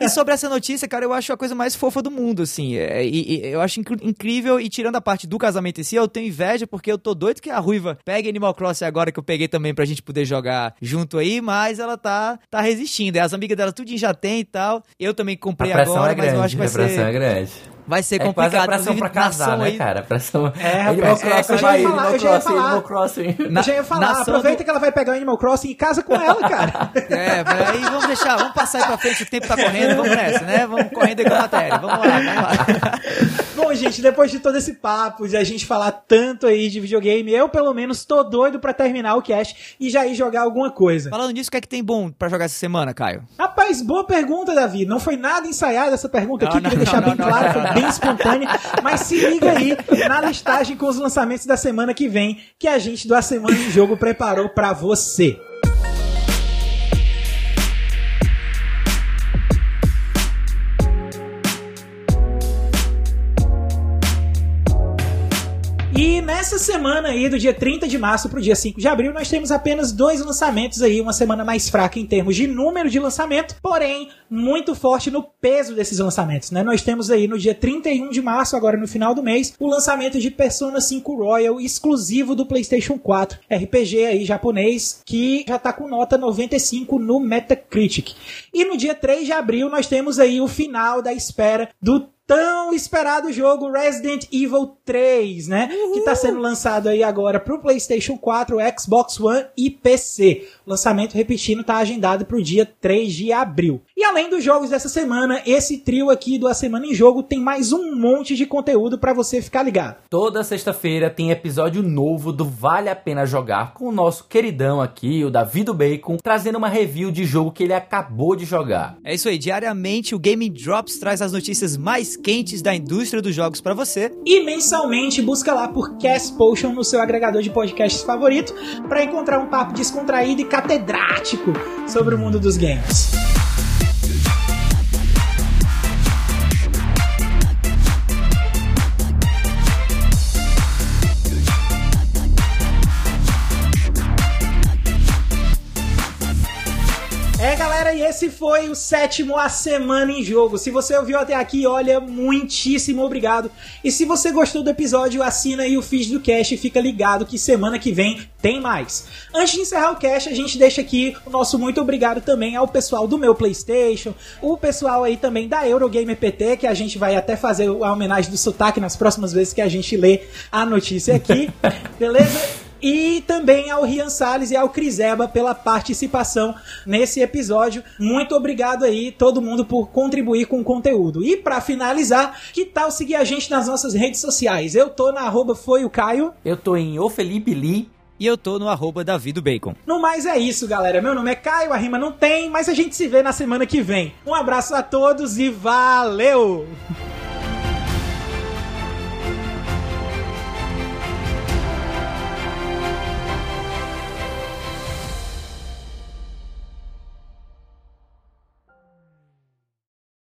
e sobre essa notícia, cara, eu acho a coisa mais fofa do mundo, assim. É, e, e, eu acho incrível, e tirando a parte do casamento em si, eu tenho inveja, porque eu tô doido que a Ruiva pegue Animal Crossing agora, que eu peguei também pra gente poder jogar junto aí, mas ela tá, tá resistindo. As amigas dela tudo já tem e tal. Eu também comprei agora, é grande, mas eu acho que vai a pressão ser... É grande vai ser é complicado. É pressão pra casar, né, aí... cara? Pressão... É, Animal Crossing, é, vai, Animal Crossing, Animal Crossing. Na, eu já ia falar, aproveita do... que ela vai pegar o Animal Crossing e casa com ela, cara. [laughs] É, aí vamos deixar, vamos passar aí pra frente, o tempo tá correndo, vamos nessa, né? Vamos correndo aí com a matéria, vamos lá, vamos lá. [laughs] Gente, depois de todo esse papo, de a gente falar tanto aí de videogame, eu pelo menos tô doido pra terminar o cast e já ir jogar alguma coisa. Falando nisso, o que é que tem bom pra jogar essa semana, Caio? Rapaz, boa pergunta, Davi. Não foi nada ensaiada essa pergunta aqui, não, queria deixar não, bem claro, foi bem espontânea. Mas se liga aí na listagem com os lançamentos da semana que vem, que a gente do A Semana em Jogo preparou para você. Nessa semana aí, do dia 30 de março pro dia 5 de abril, nós temos apenas dois lançamentos aí, uma semana mais fraca em termos de número de lançamento, porém muito forte no peso desses lançamentos, né? Nós temos aí no dia 31 de março, agora no final do mês, o lançamento de Persona 5 Royal exclusivo do PlayStation 4, RPG aí japonês, que já tá com nota 95 no Metacritic. E no dia 3 de abril nós temos aí o final da espera do tão esperado jogo Resident Evil 3, né? Uhul. Que está sendo lançado aí agora para o PlayStation 4, Xbox One e PC. Lançamento, repetindo, está agendado para o dia 3 de abril. E além dos jogos dessa semana, esse trio aqui do A Semana em Jogo tem mais um monte de conteúdo para você ficar ligado. Toda sexta-feira tem episódio novo do Vale a Pena Jogar com o nosso queridão aqui, o Davi do Bacon, trazendo uma review de jogo que ele acabou de jogar. É isso aí, diariamente o Game Drops traz as notícias mais quentes da indústria dos jogos para você. E mensalmente busca lá por Cast Potion no seu agregador de podcasts favorito para encontrar um papo descontraído e catedrático sobre o mundo dos games. Esse foi o sétimo A Semana em Jogo. Se você ouviu até aqui, olha, muitíssimo obrigado. E se você gostou do episódio, assina aí o feed do Cast e fica ligado que semana que vem tem mais. Antes de encerrar o Cast, a gente deixa aqui o nosso muito obrigado também ao pessoal do meu PlayStation, o pessoal aí também da Eurogamer PT, que a gente vai até fazer a homenagem do sotaque nas próximas vezes que a gente lê a notícia aqui. [laughs] Beleza? E também ao Rian Salles e ao Criseba pela participação nesse episódio. Muito obrigado aí, todo mundo, por contribuir com o conteúdo. E para finalizar, que tal seguir a gente nas nossas redes sociais? Eu tô na arroba foi o Caio. Eu tô em O Felipe Lee. E eu tô no arroba Bacon. No mais é isso, galera. Meu nome é Caio, a rima não tem, mas a gente se vê na semana que vem. Um abraço a todos e valeu!